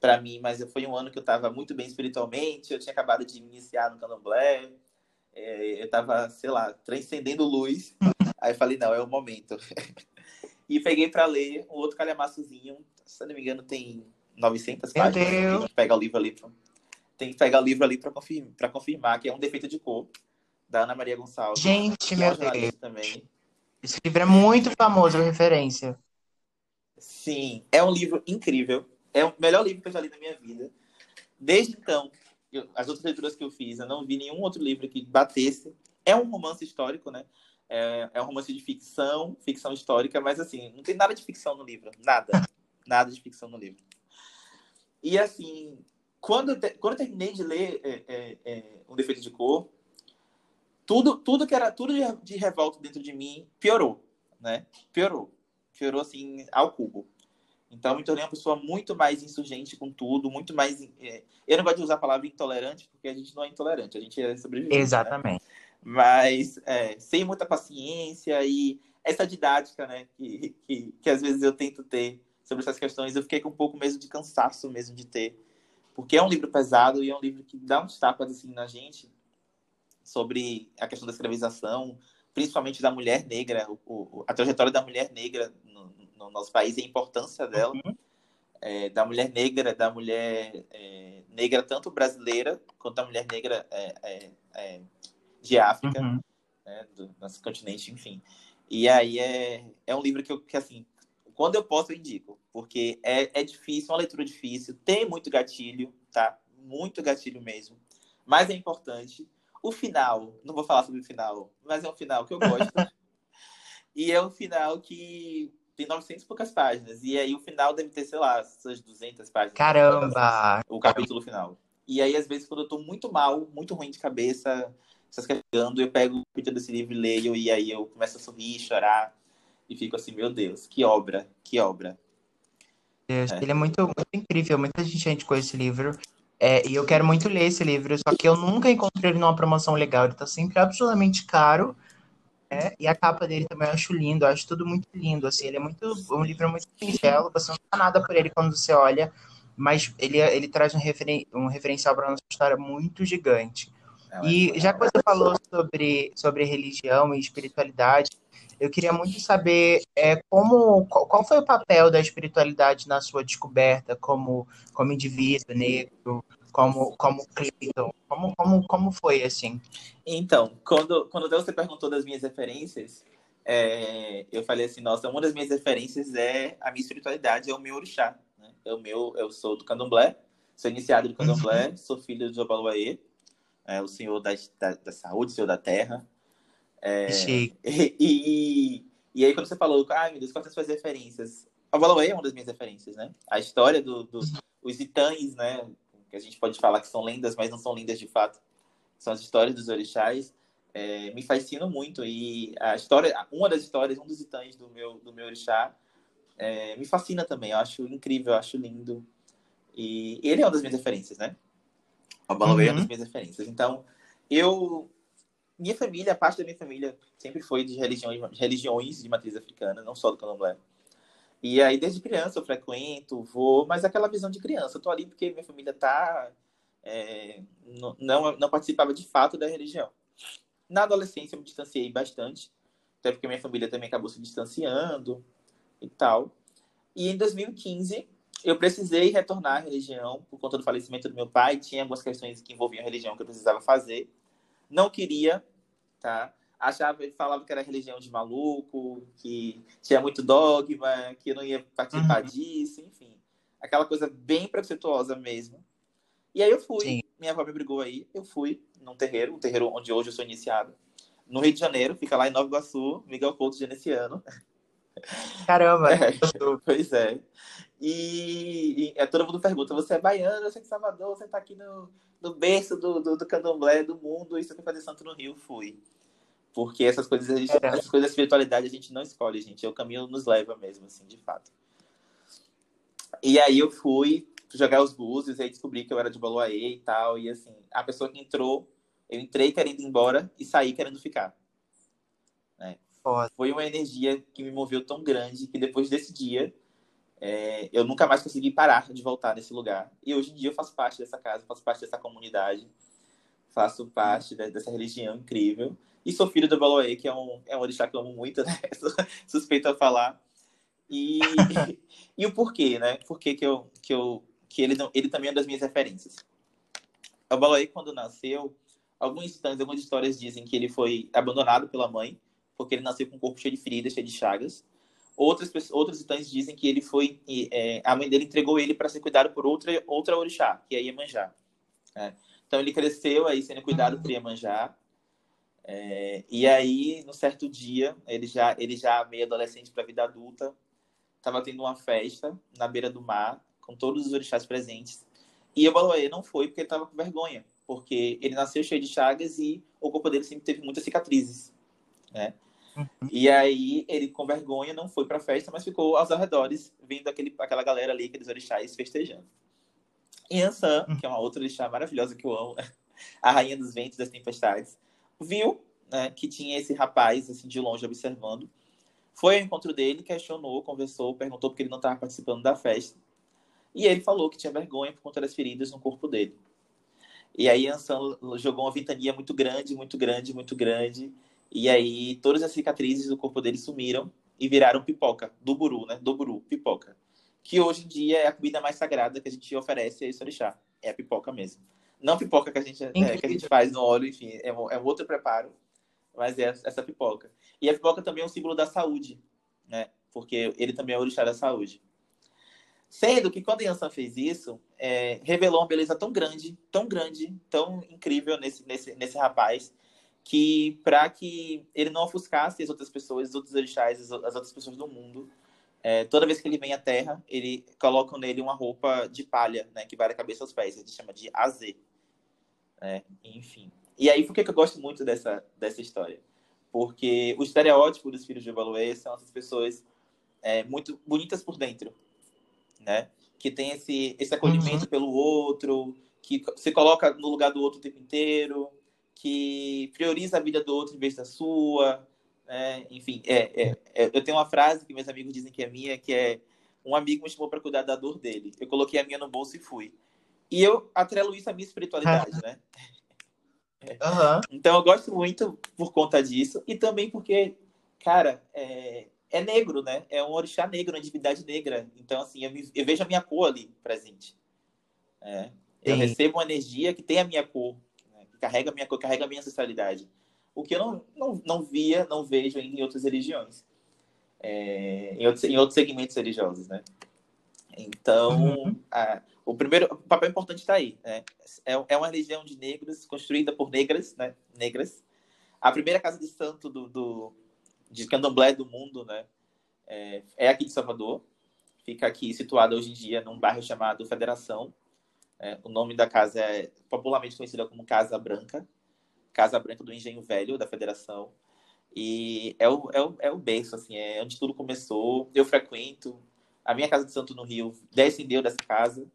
para mim, mas foi um ano que eu estava muito bem espiritualmente, eu tinha acabado de iniciar no candomblé, é, eu tava, sei lá, transcendendo luz. Aí falei, não, é o momento. [LAUGHS] e peguei para ler um outro calhamaçozinho, se não me engano, tem 900 Meu páginas. Tem que pegar o livro ali. Pra... Tem que pegar o livro ali para confirmar, confirmar que é um defeito de cor, da Ana Maria Gonçalves. Gente, é meu Deus. Também. Esse livro é muito famoso, referência. Sim, é um livro incrível. É o melhor livro que eu já li na minha vida. Desde então, eu, as outras leituras que eu fiz, eu não vi nenhum outro livro que batesse. É um romance histórico, né? É, é um romance de ficção, ficção histórica, mas assim, não tem nada de ficção no livro. Nada. nada de ficção no livro. E assim, quando quando eu terminei de ler é, é, é, Um Defeito de Cor, tudo, tudo que era tudo de, de revolta dentro de mim piorou, né? Piorou. Piorou assim ao cubo. Então, me tornei uma pessoa muito mais insurgente com tudo, muito mais. É... Eu não gosto de usar a palavra intolerante, porque a gente não é intolerante, a gente é sobrevivente. Né? Exatamente. Né? Mas é, sem muita paciência e essa didática, né, que, que, que às vezes eu tento ter sobre essas questões, eu fiquei com um pouco mesmo de cansaço mesmo de ter. Porque é um livro pesado e é um livro que dá uns tapas assim na gente sobre a questão da escravização, principalmente da mulher negra, o, o, a trajetória da mulher negra no, no, nosso país e a importância dela, uhum. é, da mulher negra, da mulher é, negra tanto brasileira quanto da mulher negra é, é, é de África, uhum. né, do nosso continente, enfim. E aí é, é um livro que eu, que assim, quando eu posso, eu indico, porque é, é difícil, é uma leitura difícil, tem muito gatilho, tá? Muito gatilho mesmo, mas é importante. O final, não vou falar sobre o final, mas é um final que eu gosto. [LAUGHS] e é um final que tem 900 e poucas páginas. E aí o final deve ter, sei lá, essas 200 páginas. Caramba! O capítulo final. E aí, às vezes, quando eu tô muito mal, muito ruim de cabeça, se carregando, eu pego o capítulo desse livro e leio, e aí eu começo a sorrir, chorar, e fico assim, meu Deus, que obra, que obra. Deus, é. Ele é muito, muito incrível, muita gente com esse livro. É, e eu quero muito ler esse livro, só que eu nunca encontrei ele numa promoção legal. Ele tá sempre absolutamente caro. É, e a capa dele também eu acho lindo, eu acho tudo muito lindo. Assim, ele é muito um livro muito singelo, você não dá nada por ele quando você olha, mas ele, ele traz um, referen um referencial para nossa história muito gigante. É, e já que você falou sobre, sobre religião e espiritualidade, eu queria muito saber é, como, qual, qual, foi o papel da espiritualidade na sua descoberta como, como indivíduo negro, como, como Clayton? Como, como, como foi, assim? Então, quando, quando você perguntou das minhas referências, é, eu falei assim, nossa, uma das minhas referências é a minha espiritualidade, é o meu orixá. Né? É o meu, eu sou do candomblé, sou iniciado do candomblé, uhum. sou filho de Obaluaê, é, o senhor da, da, da saúde, o senhor da terra, é, [LAUGHS] e, e, e, aí, quando você falou, ai meu Deus, quais são as suas referências? A Valaway é uma das minhas referências, né? A história dos do, os itãs, né? Que a gente pode falar que são lendas, mas não são lendas de fato. São as histórias dos orixás. É, me fascinam muito. E a história, uma das histórias, um dos itãs do meu, do meu orixá, é, me fascina também. Eu acho incrível, eu acho lindo. E ele é uma das minhas referências, né? O Balaway uhum. uma das minhas referências. Então, eu minha família, parte da minha família sempre foi de religiões, religiões de matriz africana, não só do candomblé. E aí, desde criança, eu frequento, vou, mas aquela visão de criança. Eu tô ali porque minha família tá. É, não, não, não participava de fato da religião. Na adolescência, eu me distanciei bastante, até porque minha família também acabou se distanciando e tal. E em 2015, eu precisei retornar à religião por conta do falecimento do meu pai. Tinha algumas questões que envolviam a religião que eu precisava fazer. Não queria tá? Achava, falava que era religião de maluco, que tinha muito dogma, que eu não ia participar uhum. disso, enfim. Aquela coisa bem preconceituosa mesmo. E aí eu fui, Sim. minha avó me brigou aí, eu fui num terreiro, um terreiro onde hoje eu sou iniciado, no Rio de Janeiro, fica lá em Nova Iguaçu, Miguel Couto Genesiano. Caramba! É, [LAUGHS] pois é. E, e é, todo mundo pergunta: você é baiano, você é de Salvador, você está aqui no, no berço do, do, do, candomblé do mundo e você foi fazer santo no Rio? Fui. Porque essas coisas, gente, é. essas coisas da espiritualidade a gente não escolhe, gente. O caminho nos leva mesmo, assim, de fato. E aí eu fui jogar os búzios, aí descobri que eu era de Baloaê e tal. E assim, a pessoa que entrou, eu entrei querendo ir embora e saí querendo ficar. Né? Foi uma energia que me moveu tão grande que depois desse dia é, eu nunca mais consegui parar de voltar nesse lugar. E hoje em dia eu faço parte dessa casa, faço parte dessa comunidade, faço parte dessa religião incrível. E sou filho do Baloé, que é um, é um orixá que eu amo muito, [LAUGHS] né? Suspeito a falar. E, [LAUGHS] e o porquê, né? Por que, eu, que, eu, que ele, ele também é uma das minhas referências. O Baloé, quando nasceu, alguns instantes, algumas histórias dizem que ele foi abandonado pela mãe, porque ele nasceu com um corpo cheio de feridas, cheio de chagas. Outras, outros itãs dizem que ele foi. É, a mãe dele entregou ele para ser cuidado por outra, outra orixá, que é Iemanjá. É. Então ele cresceu aí sendo cuidado por Iemanjá. É, e aí, no certo dia, ele já, ele já meio adolescente para a vida adulta, estava tendo uma festa na beira do mar, com todos os orixás presentes. E o Baloé não foi porque ele estava com vergonha, porque ele nasceu cheio de chagas e o corpo dele sempre teve muitas cicatrizes. Né? Uhum. E aí ele, com vergonha, não foi pra festa, mas ficou aos arredores, vendo aquele, aquela galera ali, aqueles orixás, festejando. E Ansan, uhum. que é uma outra orixá maravilhosa que eu amo, [LAUGHS] a rainha dos ventos das tempestades, viu né, que tinha esse rapaz, assim, de longe observando, foi ao encontro dele, questionou, conversou, perguntou porque ele não estava participando da festa. E ele falou que tinha vergonha por conta das feridas no corpo dele. E aí Ansan jogou uma ventania muito grande, muito grande, muito grande. E aí todas as cicatrizes do corpo dele sumiram e viraram pipoca, do buru, né? Do buru, pipoca. Que hoje em dia é a comida mais sagrada que a gente oferece a esse orixá. É a pipoca mesmo. Não pipoca que a gente, é, que a gente faz no óleo, enfim, é um, é um outro preparo, mas é essa pipoca. E a pipoca também é um símbolo da saúde, né? Porque ele também é o orixá da saúde. Sendo que quando Yansan fez isso, é, revelou uma beleza tão grande, tão grande, tão incrível nesse, nesse, nesse rapaz, que para que ele não ofuscasse as outras pessoas, os outros orixás, as, as outras pessoas do mundo, é, toda vez que ele vem à Terra, ele coloca nele uma roupa de palha, né, que vai da cabeça aos pés, a gente chama de azê. Né? Enfim. E aí, por que, eu gosto muito dessa, dessa história? Porque o estereótipo dos filhos de Evaluê são essas pessoas é, muito bonitas por dentro, né? Que tem esse, esse acolhimento uhum. pelo outro, que se coloca no lugar do outro o tempo inteiro, que prioriza a vida do outro em vez da sua. Né? Enfim, é, é, é, eu tenho uma frase que meus amigos dizem que é minha, que é um amigo me chamou para cuidar da dor dele. Eu coloquei a minha no bolso e fui. E eu atrelo isso à minha espiritualidade, [LAUGHS] né? Uhum. Então eu gosto muito por conta disso e também porque, cara, é, é negro, né? É um orixá negro, uma divindade negra. Então, assim, eu, me, eu vejo a minha cor ali presente. É. Eu recebo uma energia que tem a minha cor, carrega minha carrega minha ancestralidade. O que eu não, não, não via, não vejo em outras religiões. É, em, outros, em outros segmentos religiosos, né? Então, uhum. a, o primeiro o papel importante está aí. Né? É, é uma religião de negros, construída por negras, né? Negras. A primeira casa de santo do, do de candomblé do mundo, né? É, é, aqui de Salvador. Fica aqui situada hoje em dia num bairro chamado Federação. É, o nome da casa é popularmente conhecida como Casa Branca. Casa Branca do Engenho Velho, da Federação. E é o, é o, é o berço, assim, é onde tudo começou. Eu frequento. A minha casa de santo no Rio descendeu dessa casa.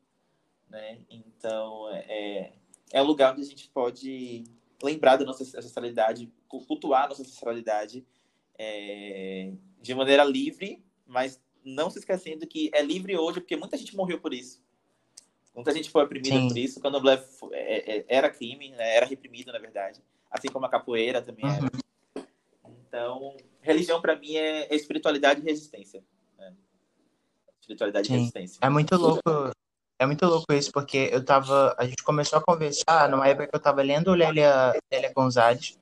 Né? Então, é, é um lugar onde a gente pode lembrar da nossa ancestralidade, cultuar a nossa ancestralidade é, de maneira livre, mas não se esquecendo que é livre hoje porque muita gente morreu por isso. Muita gente foi oprimida Sim. por isso. Quando o Blair é, é, era crime, né? era reprimido, na verdade. Assim como a capoeira também uhum. era. Então, religião para mim é, espiritualidade e resistência. Né? Espiritualidade Sim. e resistência. É muito louco. É muito louco isso, porque eu tava. A gente começou a conversar numa época que eu tava lendo Lélia, Lélia Gonzalez,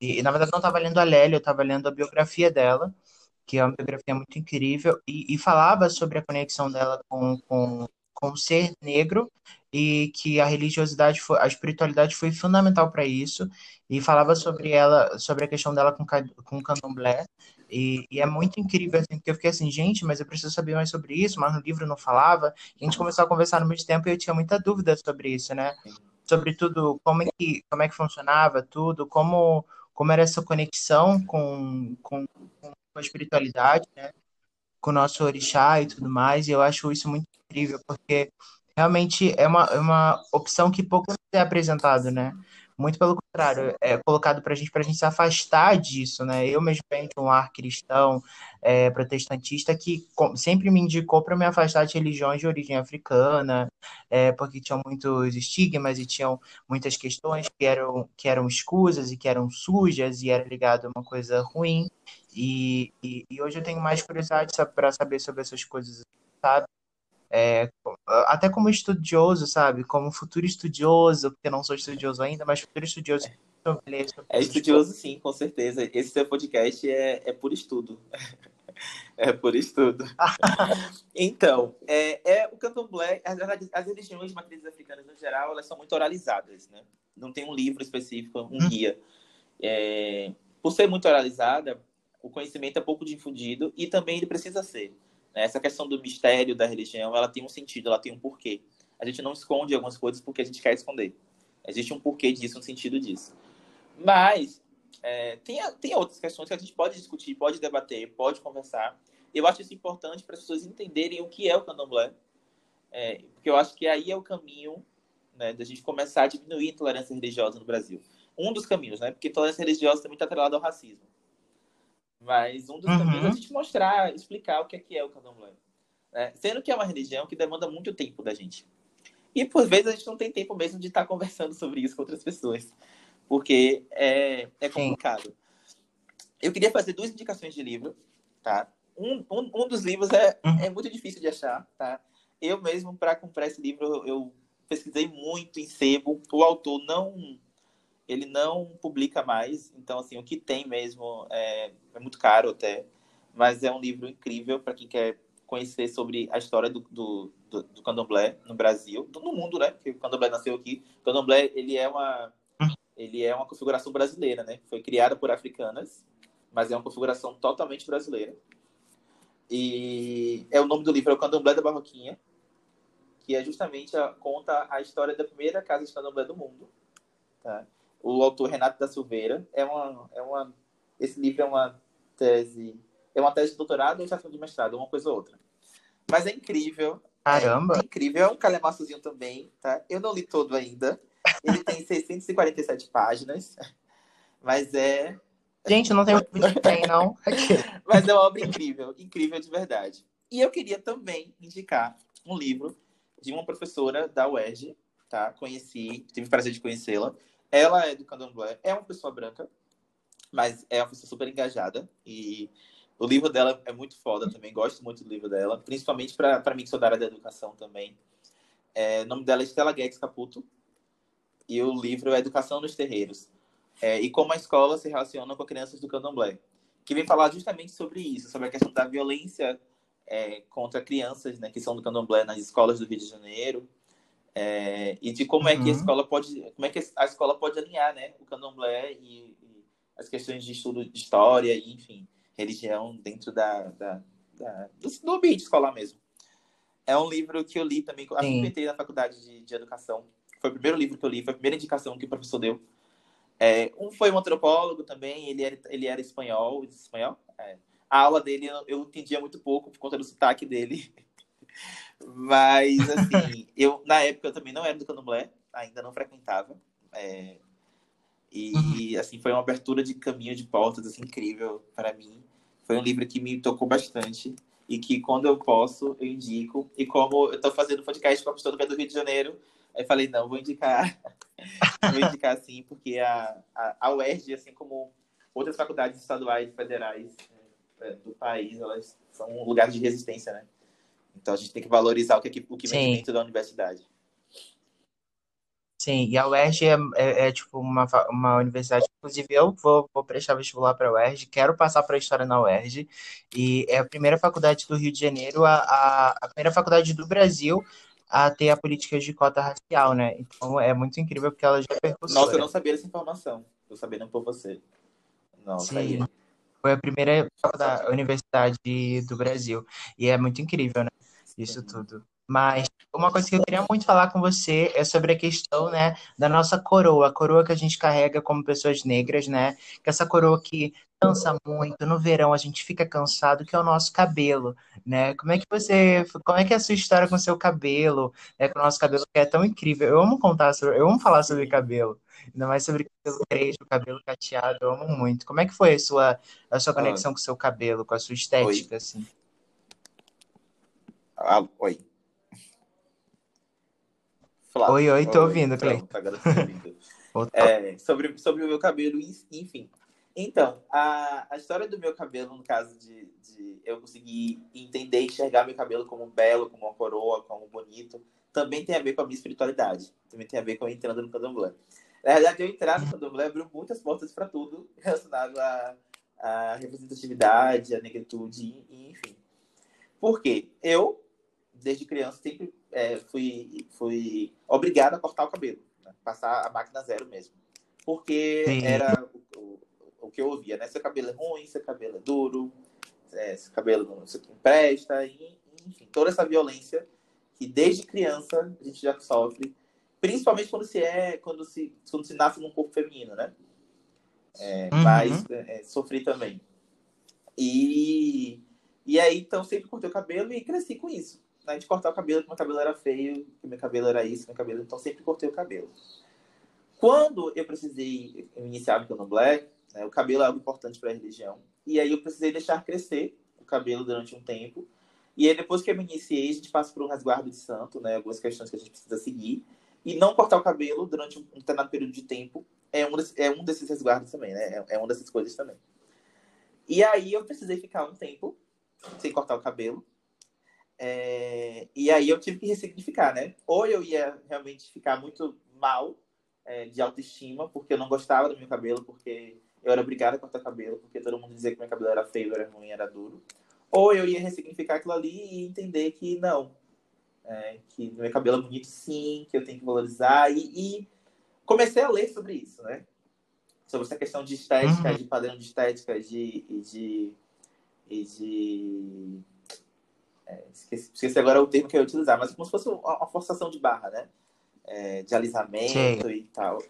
e, na verdade, não estava lendo a Lélia, eu estava lendo a biografia dela, que é uma biografia muito incrível, e, e falava sobre a conexão dela com, com, com o ser negro e que a religiosidade, foi, a espiritualidade foi fundamental para isso, e falava sobre ela, sobre a questão dela com, com candomblé, e, e, é muito incrível, assim, porque eu fiquei assim, gente, mas eu preciso saber mais sobre isso, mas no livro não falava, e a gente começou a conversar no meio tempo e eu tinha muita dúvida sobre isso, né? Sobre tudo, como é que, como é que funcionava tudo, como como era essa conexão com, com, com a espiritualidade, né? Com o nosso orixá e tudo mais, e eu acho isso muito incrível, porque realmente é uma, é uma opção que pouco é apresentado, né? Muito pelo contrário, é colocado para gente, para a gente se afastar disso, né? Eu mesmo venho de um ar cristão, é, protestantista, que sempre me indicou para me afastar de religiões de origem africana, é, porque tinham muitos estigmas e tinham muitas questões que eram, que eram escusas e que eram sujas e era ligado a uma coisa ruim. E, e, e hoje eu tenho mais curiosidade para saber sobre essas coisas, sabe? É, até como estudioso, sabe? Como futuro estudioso, porque não sou estudioso ainda, mas futuro estudioso. É estudioso, sim, com certeza. Esse seu podcast é, é por estudo. [LAUGHS] é por estudo. [LAUGHS] então, é, é o candomblé, as, as religiões de matrizes africanas, no geral, elas são muito oralizadas, né? Não tem um livro específico, um hum. guia. É, por ser muito oralizada, o conhecimento é pouco difundido e também ele precisa ser. Né? Essa questão do mistério da religião, ela tem um sentido, ela tem um porquê. A gente não esconde algumas coisas porque a gente quer esconder. Existe um porquê disso, um sentido disso. Mas É, tem, tem outras questões que a gente pode discutir, pode debater, pode conversar. Eu acho isso importante para as pessoas entenderem o que é o candomblé, é, porque eu acho que aí é o caminho né, da gente começar a diminuir a intolerância religiosa no Brasil. Um dos caminhos, né? Porque intolerância religiosa também está atrelada ao racismo. Mas um dos uhum. caminhos é a gente mostrar, explicar o que é, que é o candomblé. Né? Sendo que é uma religião que demanda muito tempo da gente. E, por vezes, a gente não tem tempo mesmo de estar conversando sobre isso com outras pessoas. Porque é, é complicado. Sim. Eu queria fazer duas indicações de livro, tá? Um, um, um dos livros é, uhum. é muito difícil de achar, tá? Eu mesmo, para comprar esse livro, eu pesquisei muito em sebo. O autor não ele não publica mais, então assim o que tem mesmo é, é muito caro até, mas é um livro incrível para quem quer conhecer sobre a história do, do, do, do candomblé no Brasil, no mundo, né? Porque o candomblé nasceu aqui. O candomblé ele é uma ele é uma configuração brasileira, né? Foi criada por africanas, mas é uma configuração totalmente brasileira. E é o nome do livro é o Candomblé da Barroquinha, que é justamente a, conta a história da primeira casa de candomblé do mundo. Tá? O autor Renato da Silveira é uma, é uma, esse livro é uma tese, é uma tese de doutorado ou já de mestrado, uma coisa ou outra. Mas é incrível. Caramba! É incrível, é um calemaçozinho também, tá? Eu não li todo ainda. Ele tem [LAUGHS] 647 páginas, mas é Gente, não tem muito bem, não. [LAUGHS] Mas é uma obra incrível, incrível de verdade. E eu queria também indicar um livro de uma professora da UERJ, tá? Conheci, tive o prazer de conhecê-la. Ela é do candomblé, é uma pessoa branca, mas é uma pessoa super engajada. E o livro dela é muito foda também, gosto muito do livro dela, principalmente para mim que sou da área da educação também. É, o nome dela é Estela Guedes Caputo, e o livro é Educação nos Terreiros. É, e como a escola se relaciona com crianças do candomblé, que vem falar justamente sobre isso, sobre a questão da violência é, contra crianças né, que são do candomblé nas escolas do Rio de Janeiro é, e de como uhum. é que a uhum. escola pode como é que a escola pode alinhar né, o candomblé e, e as questões de estudo de história e enfim religião dentro da, da, da do, do, ambiente escolar mesmo é um livro que eu li também que entrei na faculdade de, de educação foi o primeiro livro que eu li foi a primeira indicação que o professor deu é, um foi um antropólogo também ele era ele era espanhol espanhol é a aula dele eu entendia muito pouco por conta do sotaque dele. [LAUGHS] Mas, assim, eu, na época, eu também não era do candomblé, ainda não frequentava. É, e, uhum. assim, foi uma abertura de caminho, de portas, assim, incrível para mim. Foi um livro que me tocou bastante e que, quando eu posso, eu indico. E como eu estou fazendo podcast com a pessoa do Rio de Janeiro, aí falei, não, vou indicar. [LAUGHS] vou indicar, sim, porque a, a, a UERJ, assim como outras faculdades estaduais e federais, é, do país, elas são um lugar de resistência, né? Então a gente tem que valorizar o que, o que vem dentro da universidade. Sim, e a UERJ é, é, é, tipo uma, uma universidade, inclusive eu vou, vou prestar vestibular para a UERJ, quero passar para a história na UERJ, e é a primeira faculdade do Rio de Janeiro, a, a, a primeira faculdade do Brasil a ter a política de cota racial, né? Então é muito incrível porque ela já é Nossa, eu não sabia dessa informação, tô sabendo por você. Não, Sim. Sabia. Foi a primeira da universidade do Brasil. E é muito incrível, né? Isso tudo. Mas uma coisa que eu queria muito falar com você é sobre a questão, né, da nossa coroa, a coroa que a gente carrega como pessoas negras, né? Que essa coroa que cansa muito, no verão a gente fica cansado, que é o nosso cabelo, né? Como é que você, como é que é a sua história com o seu cabelo, né, com o nosso cabelo que é tão incrível. Eu amo contar sobre, eu amo falar sobre cabelo. Ainda mais sobre cabelo crespo, cabelo cacheado, eu amo muito. Como é que foi a sua, a sua conexão ah. com o seu cabelo, com a sua estética, oi. assim? Ah, oi. Flávio. Oi, oi, tô ouvindo, Clay. agora tô ouvindo. [LAUGHS] é, sobre, sobre o meu cabelo, enfim. Então, a, a história do meu cabelo, no caso de, de eu conseguir entender e enxergar meu cabelo como belo, como uma coroa, como bonito, também tem a ver com a minha espiritualidade. Também tem a ver com eu entrando no candomblé. Na verdade, eu entrar no candomblé abriu muitas portas para tudo relacionado à, à representatividade, à negritude, enfim. Por quê? Eu, desde criança, sempre é, fui, fui obrigado a cortar o cabelo, né? passar a máquina zero mesmo. Porque Sim. era o, o, o, que eu ouvia, né? Seu cabelo é ruim, seu cabelo é duro, é, seu cabelo não, sei não presta, e, enfim, toda essa violência que desde criança a gente já sofre Principalmente quando se é, quando se, quando se nasce num corpo feminino, né? É, uhum. Mas é, sofri também. E, e aí, então, sempre cortei o cabelo e cresci com isso. Né? De cortar o cabelo, que meu cabelo era feio, que meu cabelo era isso, meu cabelo... Então, sempre cortei o cabelo. Quando eu precisei iniciar no Black, né, o cabelo é algo importante para a religião. E aí eu precisei deixar crescer o cabelo durante um tempo. E aí, depois que eu me iniciei, a gente passa por um resguardo de santo, né? Algumas questões que a gente precisa seguir. E não cortar o cabelo durante um determinado período de tempo é um, desse, é um desses resguardos também, né? É, é uma dessas coisas também. E aí eu precisei ficar um tempo sem cortar o cabelo. É... E aí eu tive que ressignificar, né? Ou eu ia realmente ficar muito mal é, de autoestima, porque eu não gostava do meu cabelo, porque eu era obrigada a cortar cabelo, porque todo mundo dizia que meu cabelo era feio, era ruim, era duro. Ou eu ia ressignificar aquilo ali e entender que não, é, que meu cabelo é bonito sim, que eu tenho que valorizar. E, e, comecei a ler sobre isso, né? Sobre essa questão de estética, uhum. de padrão de estética, de. E de, e de é, esqueci, esqueci, agora o termo que eu ia utilizar, mas como se fosse uma, forçação de barra, né? É, de alisamento sim. e tal.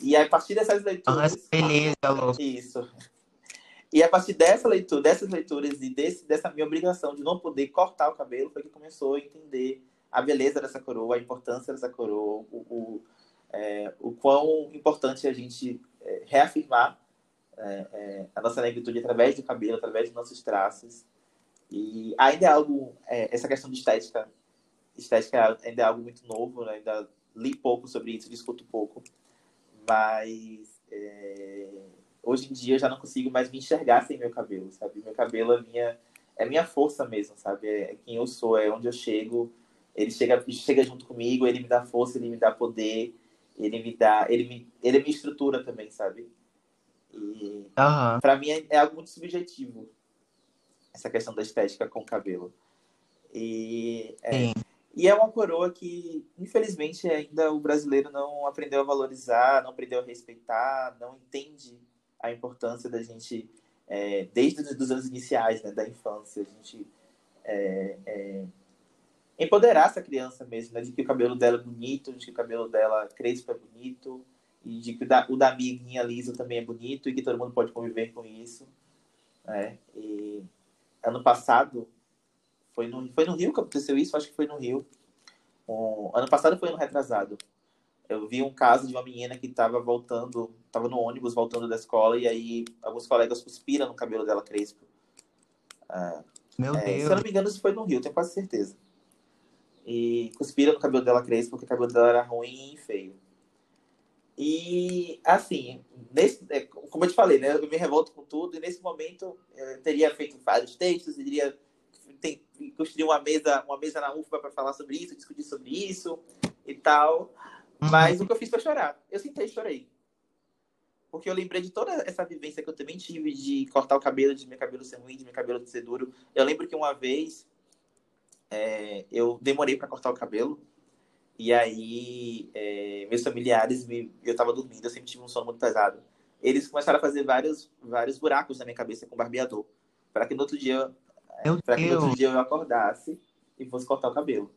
E a partir dessas leituras. Ah, beleza. Isso. E a partir dessa leitura, dessas leituras e desse, dessa minha obrigação de não poder cortar o cabelo, foi que começou a entender a beleza dessa coroa, a importância dessa coroa, o, o, é, o quão importante é a gente é, reafirmar é, é, a nossa negritude através do cabelo, através dos nossos traços. E ainda é algo, é, essa questão de estética, estética ainda é algo muito novo, né? ainda li pouco sobre isso, discuto pouco, mas hoje em dia eu já não consigo mais me enxergar sem meu cabelo, sabe? Meu cabelo é minha, é minha força mesmo, sabe? É quem eu sou, é onde eu chego, ele chega, chega junto comigo, ele me dá força, ele me dá poder, ele me dá, ele me, ele me estrutura também, sabe? E uhum. para mim é, é, algo muito subjetivo essa questão da estética com o cabelo. E é, e é uma coroa que, infelizmente, ainda o brasileiro não aprendeu a valorizar, não aprendeu a respeitar, não entende a importância da gente, é, desde os anos iniciais, né, da infância, a gente é, é, empoderar essa criança mesmo, né? De que o cabelo dela é bonito, de que o cabelo dela crespo é bonito, e de que o da, o da amiguinha liso também é bonito e que todo mundo pode conviver com isso. Né? E ano passado, foi no, foi no Rio que aconteceu isso? Acho que foi no Rio. Um, ano passado foi no retrasado. Eu vi um caso de uma menina que estava voltando, estava no ônibus voltando da escola e aí alguns colegas cuspiram no cabelo dela crespo. Ah, Meu é, Deus. Se eu não me engano, isso foi no Rio, tenho quase certeza e cuspiram no cabelo dela crespo porque o cabelo dela era ruim e feio. E, assim, nesse, é, como eu te falei, né, eu me revolto com tudo, e nesse momento eu teria feito vários textos, iria tem, construir uma mesa, uma mesa na UFBA para falar sobre isso, discutir sobre isso e tal. Uhum. Mas o que eu fiz foi chorar. Eu sentei e chorei. Porque eu lembrei de toda essa vivência que eu também tive de cortar o cabelo, de meu cabelo ser ruim, de meu cabelo ser duro. Eu lembro que uma vez é, eu demorei para cortar o cabelo. E aí, é, meus familiares, me, eu estava dormindo, eu sempre tive um sono muito pesado. Eles começaram a fazer vários, vários buracos na minha cabeça com barbeador, para que no outro dia, para que no outro dia eu acordasse e fosse cortar o cabelo.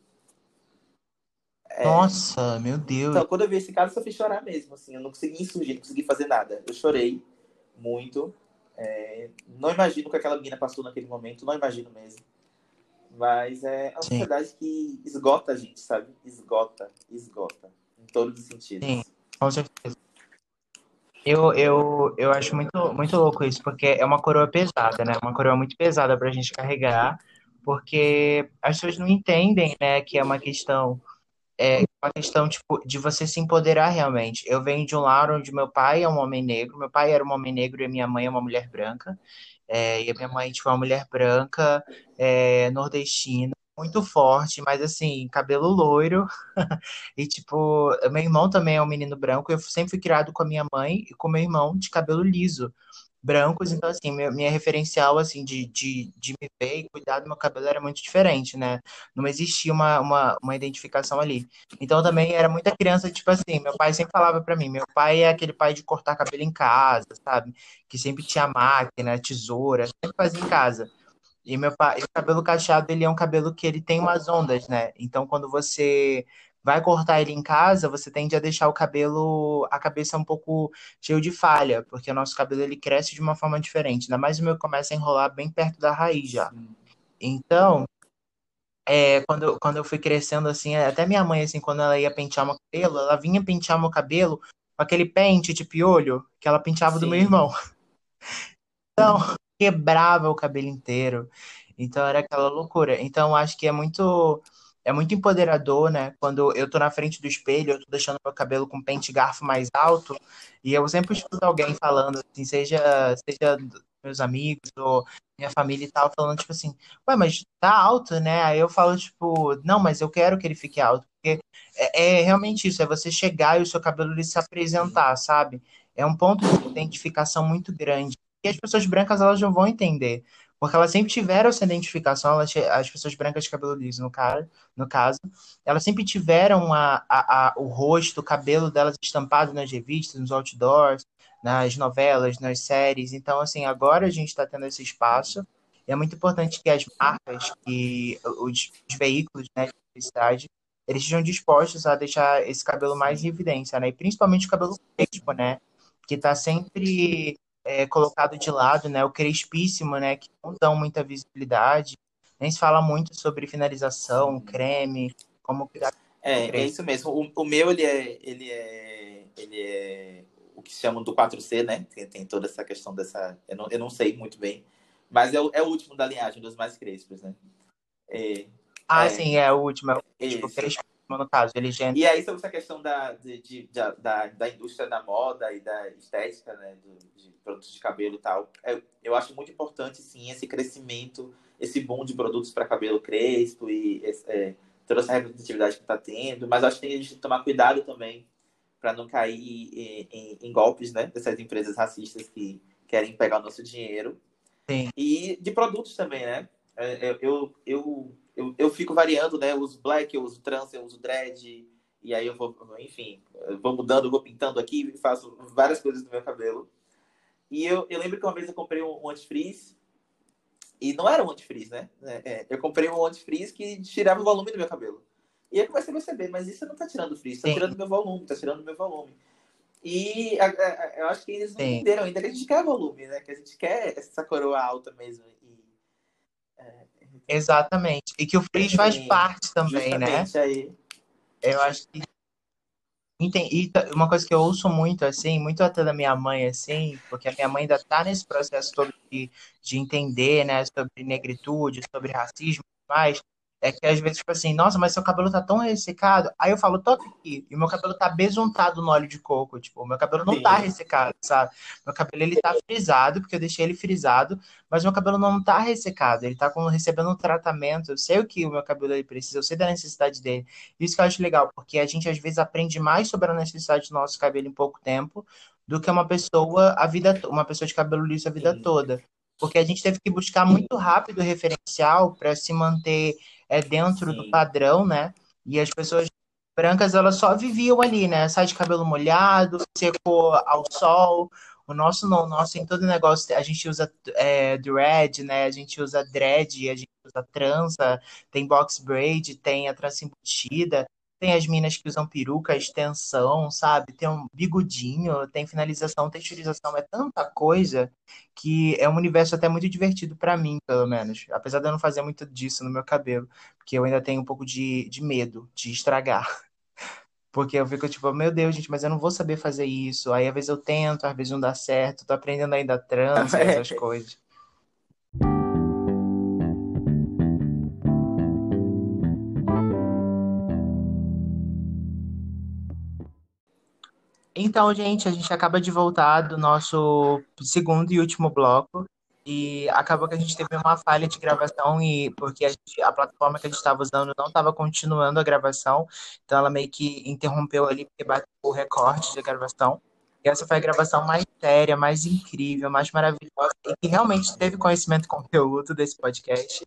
É, Nossa, meu Deus. Então, quando eu vi esse caso, eu só fiz chorar mesmo, assim, eu não consegui insurgir, não consegui fazer nada. Eu chorei muito. É, não imagino o que aquela menina passou naquele momento, não imagino mesmo. Mas é uma Sim. sociedade que esgota a gente, sabe? Esgota, esgota. Em todos os sentidos. Sim, com certeza. Eu, eu, eu acho muito, muito louco isso, porque é uma coroa pesada, né? Uma coroa muito pesada pra gente carregar, porque as pessoas não entendem, né, que é uma questão é uma questão tipo, de você se empoderar realmente. Eu venho de um lar onde meu pai é um homem negro, meu pai era um homem negro e minha mãe é uma mulher branca. É, e a minha mãe, tipo, é uma mulher branca, é, nordestina, muito forte, mas assim, cabelo loiro. [LAUGHS] e, tipo, meu irmão também é um menino branco. Eu sempre fui criado com a minha mãe e com meu irmão de cabelo liso brancos, então assim, minha, minha referencial assim de, de, de me ver e cuidar do meu cabelo era muito diferente, né? Não existia uma, uma, uma identificação ali. Então também era muita criança, tipo assim, meu pai sempre falava para mim, meu pai é aquele pai de cortar cabelo em casa, sabe? Que sempre tinha máquina, tesoura, sempre fazia em casa. E meu pai, o cabelo cacheado, ele é um cabelo que ele tem umas ondas, né? Então quando você vai cortar ele em casa, você tende a deixar o cabelo, a cabeça um pouco cheio de falha, porque o nosso cabelo ele cresce de uma forma diferente. Ainda mais o meu começa a enrolar bem perto da raiz já. Então, é, quando, quando eu fui crescendo assim, até minha mãe, assim, quando ela ia pentear meu cabelo, ela vinha pentear meu cabelo com aquele pente de piolho que ela penteava Sim. do meu irmão. [LAUGHS] Então, quebrava o cabelo inteiro. Então era aquela loucura. Então acho que é muito é muito empoderador, né? Quando eu tô na frente do espelho, eu tô deixando meu cabelo com pente garfo mais alto, e eu sempre escuto alguém falando, assim, seja, seja meus amigos ou minha família e tal, falando, tipo assim, ué, mas tá alto, né? Aí eu falo, tipo, não, mas eu quero que ele fique alto, porque é, é realmente isso, é você chegar e o seu cabelo ele se apresentar, sabe? É um ponto de identificação muito grande. E as pessoas brancas, elas não vão entender. Porque elas sempre tiveram essa identificação, elas, as pessoas brancas de cabelo liso, no, cara, no caso, elas sempre tiveram a, a, a, o rosto, o cabelo delas estampado nas revistas, nos outdoors, nas novelas, nas séries. Então, assim, agora a gente está tendo esse espaço. E é muito importante que as marcas e os, os veículos né, de publicidade eles estejam dispostos a deixar esse cabelo mais em evidência, né? E principalmente o cabelo crespo, né? Que está sempre é, colocado de lado, né? O crespíssimo, né? Que não dão muita visibilidade. Nem se fala muito sobre finalização, creme, como cuidar. É, é isso mesmo. O, o, meu, ele é, ele é, ele é o que chamam do 4C, né? Tem, tem toda essa questão dessa. Eu não, eu não sei muito bem, mas é o, é o último da linhagem dos mais crespos, né? É, ah, é, sim, é o último. É o último crespo no caso, ele. E aí, sobre essa questão da, de, de, da, da indústria da moda e da estética, né, do, de produtos de cabelo e tal, eu, é, eu acho muito importante, sim, esse crescimento, esse boom de produtos para cabelo crespo e é, toda essa representatividade que está tendo, mas acho que tem que tomar cuidado também para não cair em, em, em, golpes, né, dessas empresas racistas que querem pegar o nosso dinheiro. Sim. E de produtos também, né? É, eu, eu eu, eu fico variando, né? Eu uso black, eu uso trans, eu uso dread. E aí eu vou, enfim, eu vou mudando, vou pintando aqui, faço várias coisas no meu cabelo. E eu, eu lembro que uma vez eu comprei um, um antifreeze. E não era um antifreeze, né? É, é eu comprei um antifreeze que tirava o volume do meu cabelo. E aí eu comecei a perceber, mas isso não tá tirando frizz, tá Sim. tirando meu volume, tá tirando meu volume. E a, a, eu acho que eles não Sim. entenderam ainda que a gente quer volume, né? Que a gente quer essa coroa alta mesmo. Exatamente. E que o frizz faz parte também, né? Aí. Eu acho que. E uma coisa que eu ouço muito, assim, muito até da minha mãe, assim, porque a minha mãe ainda tá nesse processo todo de, de entender, né, sobre negritude, sobre racismo e mais, é que às vezes, tipo assim, nossa, mas seu cabelo tá tão ressecado. Aí eu falo, toca aqui. E meu cabelo tá besuntado no óleo de coco. Tipo, meu cabelo não tá tá ressecado, sabe? Meu cabelo, ele tá frisado, porque eu deixei ele frisado. Mas meu cabelo não tá ressecado. Ele tá com, recebendo um tratamento. Eu sei o que o meu cabelo ele precisa, eu sei da necessidade dele. Isso que eu acho legal, porque a gente às vezes aprende mais sobre a necessidade do nosso cabelo em pouco tempo do que uma pessoa a vida uma pessoa de cabelo liso a vida Sim. toda. Porque a gente teve que buscar muito rápido o referencial para se manter é dentro Sim. do padrão, né? E as pessoas brancas, elas só viviam ali, né? Sai de cabelo molhado, secou ao sol. O nosso não, o nosso em todo negócio, a gente usa é, dread, né? A gente usa dread, a gente usa trança, tem box braid, tem a trança embutida. Tem as minas que usam peruca, extensão, sabe? Tem um bigodinho, tem finalização, texturização, é tanta coisa que é um universo até muito divertido para mim, pelo menos. Apesar de eu não fazer muito disso no meu cabelo, porque eu ainda tenho um pouco de, de medo de estragar. [LAUGHS] Porque eu fico tipo, meu Deus, gente, mas eu não vou saber fazer isso. Aí às vezes eu tento, às vezes não dá certo, tô aprendendo ainda trans, [LAUGHS] essas coisas. Então, gente, a gente acaba de voltar do nosso segundo e último bloco. E acabou que a gente teve uma falha de gravação e porque a, gente, a plataforma que a gente estava usando não estava continuando a gravação, então ela meio que interrompeu ali porque bateu o recorde de gravação. E essa foi a gravação mais séria, mais incrível, mais maravilhosa e que realmente teve conhecimento e conteúdo desse podcast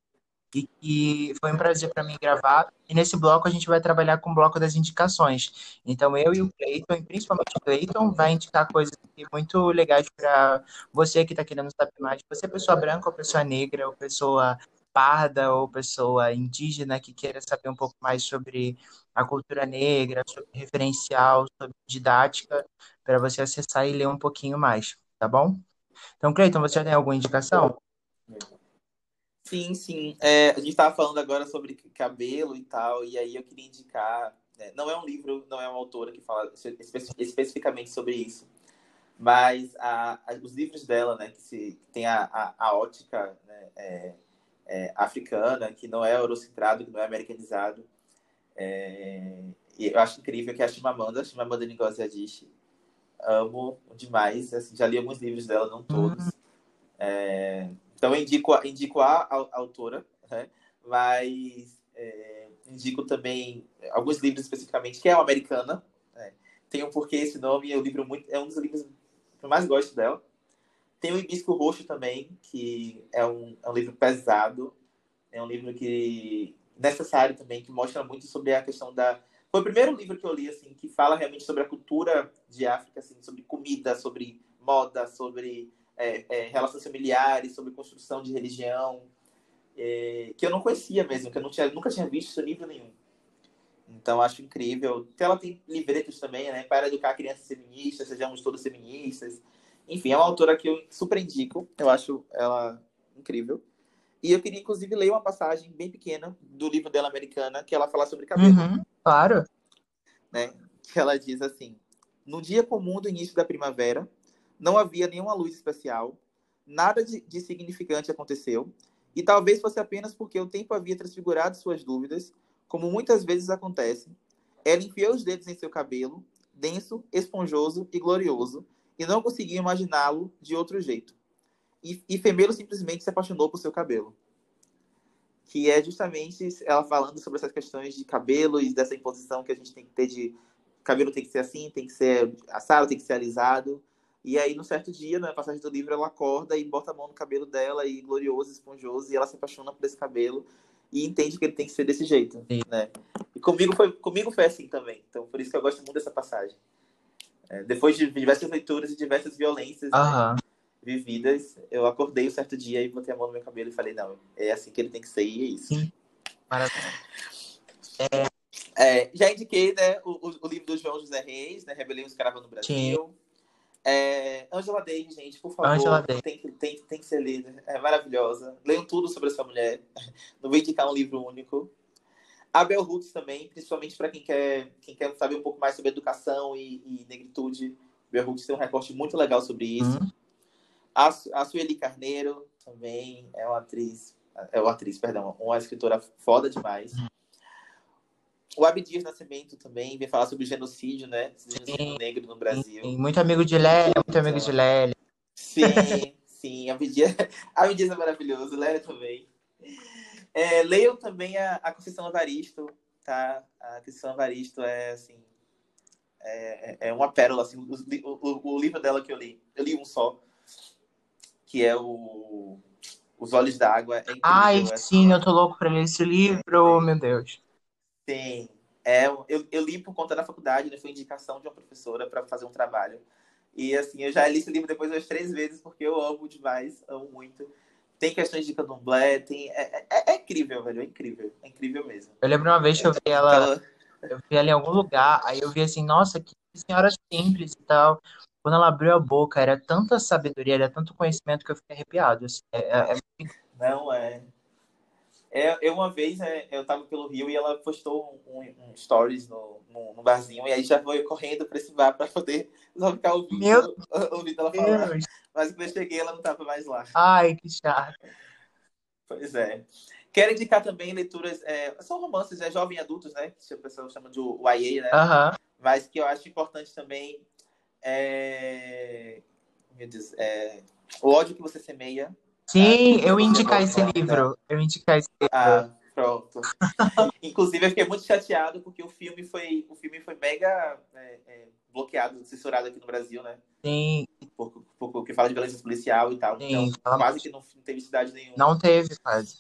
e foi um prazer para mim gravar. E nesse bloco a gente vai trabalhar com o bloco das indicações. Então eu e o Cleiton, e principalmente o Cleiton, vai indicar coisas muito legais para você que está querendo saber mais. Você é pessoa branca ou pessoa negra ou pessoa parda ou pessoa indígena que queira saber um pouco mais sobre a cultura negra, sobre referencial, sobre didática, para você acessar e ler um pouquinho mais, tá bom? Então, Cleiton, você já tem alguma indicação? Sim, sim. É, a gente estava falando agora sobre cabelo e tal, e aí eu queria indicar. Né, não é um livro, não é uma autora que fala espe especificamente sobre isso, mas a, a, os livros dela, né, que, se, tem a, a, a ótica né, é, é, africana, que não é eurocentrado, que não é americanizado. É, e eu acho incrível que a Chimamanda, a Chimamanda Ngozi Adichie, amo demais, assim, já li alguns livros dela, não todos. Uhum. Então indico, indico a, a, a autora, né, mas é, indico também alguns livros especificamente, que é uma americana, né, tem um porquê esse nome, é um livro muito, é um dos livros que eu mais gosto dela. Tem o Hibisco Roxo também, que é um, é um livro pesado, é um livro que necessário também, que mostra muito sobre a questão da. Foi o primeiro livro que eu li assim que fala realmente sobre a cultura de África, assim, sobre comida, sobre moda, sobre é, é, relações familiares, sobre construção de religião, é, que eu não conhecia mesmo, que eu não tinha, nunca tinha visto esse livro nenhum. Então, acho incrível. Ela tem livretos também, né? Para educar crianças feministas, sejamos todos feministas. Enfim, é uma autora que eu super indico. Eu acho ela incrível. E eu queria, inclusive, ler uma passagem bem pequena do livro dela americana, que ela fala sobre cabelo. Uhum, claro. Né? Que ela diz assim: No dia comum do início da primavera, não havia nenhuma luz especial, nada de, de significante aconteceu, e talvez fosse apenas porque o tempo havia transfigurado suas dúvidas como muitas vezes acontece, ela enfiou os dedos em seu cabelo, denso, esponjoso e glorioso, e não conseguia imaginá-lo de outro jeito. E, e Femelo simplesmente se apaixonou por seu cabelo. Que é justamente ela falando sobre essas questões de cabelo e dessa imposição que a gente tem que ter de cabelo tem que ser assim, tem que ser assado, tem que ser alisado. E aí, no certo dia, na passagem do livro, ela acorda e bota a mão no cabelo dela, e glorioso, esponjoso, e ela se apaixona por esse cabelo e entende que ele tem que ser desse jeito, Sim. né? E comigo foi, comigo foi assim também. Então, por isso que eu gosto muito dessa passagem. É, depois de diversas leituras e diversas violências né, vividas, eu acordei um certo dia e botei a mão no meu cabelo e falei, não, é assim que ele tem que ser e é isso. Sim. Maravilha. É... É, já indiquei né, o, o, livro do João José Reis, né, Rebelião Escrava no Brasil. Sim. É, Angela Davis, gente, por favor, Angela tem, que, tem, tem que ser lida. É maravilhosa. Leiam tudo sobre essa mulher. [LAUGHS] Não vou indicar um livro único. A Bell Hooks também, principalmente para quem quer, quem quer saber um pouco mais sobre educação e, e negritude. Bell Hooks tem um recorte muito legal sobre isso. Uhum. A, a Sueli Carneiro também é uma atriz, é uma atriz, perdão, uma escritora foda demais. Uhum. O Abdias Nascimento também vem falar sobre genocídio, né? Genocídio negro no Brasil. Sim, muito amigo de Lélia, muito amigo de Lélia. Sim, sim. Abdias, [LAUGHS] Abdias é maravilhoso, Lélia também. É, leiam também a, a Conceição Evaristo, tá? A Conceição Evaristo é, assim, é, é, é uma pérola, assim. O, o, o, livro dela que eu li, eu li um só, que é o Os Olhos d'Água. É Ai, é sim, eu tô louco pra ler esse livro, meu Deus. Tem. É, eu, eu li por conta da faculdade, né? Foi indicação de uma professora para fazer um trabalho. E assim, eu já li esse livro depois umas três vezes, porque eu amo demais, amo muito. Tem questões de candomblé, tem. É, é, é incrível, velho. É incrível. É incrível mesmo. Eu lembro uma vez que eu vi ela. Eu vi ela em algum lugar, aí eu vi assim, nossa, que senhora simples e tal. Quando ela abriu a boca, era tanta sabedoria, era tanto conhecimento que eu fiquei arrepiado. Assim, é, é... é Não, é. É, eu uma vez é, eu tava pelo Rio e ela postou um, um, um stories no, no, no, barzinho e aí já foi correndo para esse bar para poder só ficar ouvindo, Meu ouvindo ela falar. Deus. Mas quando eu cheguei ela não tava mais lá. Ai, que chato. Pois é. Quero indicar também leituras, é, são romances, é jovem adultos, né? Que a pessoa chama de YA, né? Uhum. Mas que eu acho importante também é... Meu Deus, é... O ódio que você semeia, Sim, eu indicar esse livro. Eu indicar esse livro. Ah, pronto. [LAUGHS] Inclusive, eu fiquei muito chateado porque o filme foi, o filme foi mega é, é, bloqueado, censurado aqui no Brasil, né? Sim. Por, fala de violência policial e tal. Sim, então, quase que não, não, teve cidade nenhuma. Não teve, quase.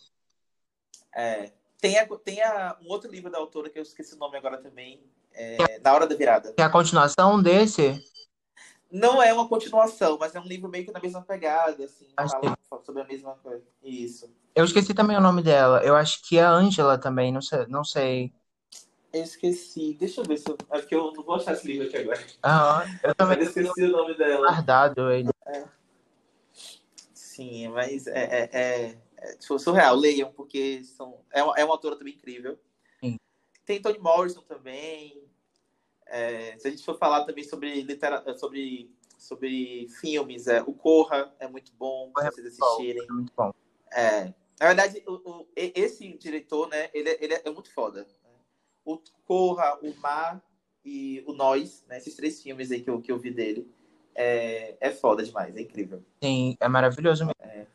É. Tem, a, tem a, um outro livro da autora que eu esqueci o nome agora também. É, Na Hora da Virada. É a continuação desse? Não é uma continuação, mas é um livro meio que na mesma pegada, assim, fala sobre a mesma coisa. Isso. Eu esqueci também o nome dela. Eu acho que é Angela também, não sei. Não sei. Eu esqueci. Deixa eu ver se eu. É porque eu não vou achar esse livro aqui agora. Ah, eu também esqueci o nome dela. guardado ele. É. Sim, mas é, é, é, é surreal. Leiam, porque são, é, uma, é uma autora também incrível. Sim. Tem Toni Morrison também. É, se a gente for falar também sobre literatura, sobre, sobre filmes, é, o Corra é muito bom para vocês assistirem. É muito bom. É, na verdade, o, o, esse diretor, né, ele, ele é muito foda. O Corra, o Mar e o Nós, né, esses três filmes aí que eu, que eu vi dele, é, é foda demais, é incrível. Sim, é maravilhoso mesmo. É.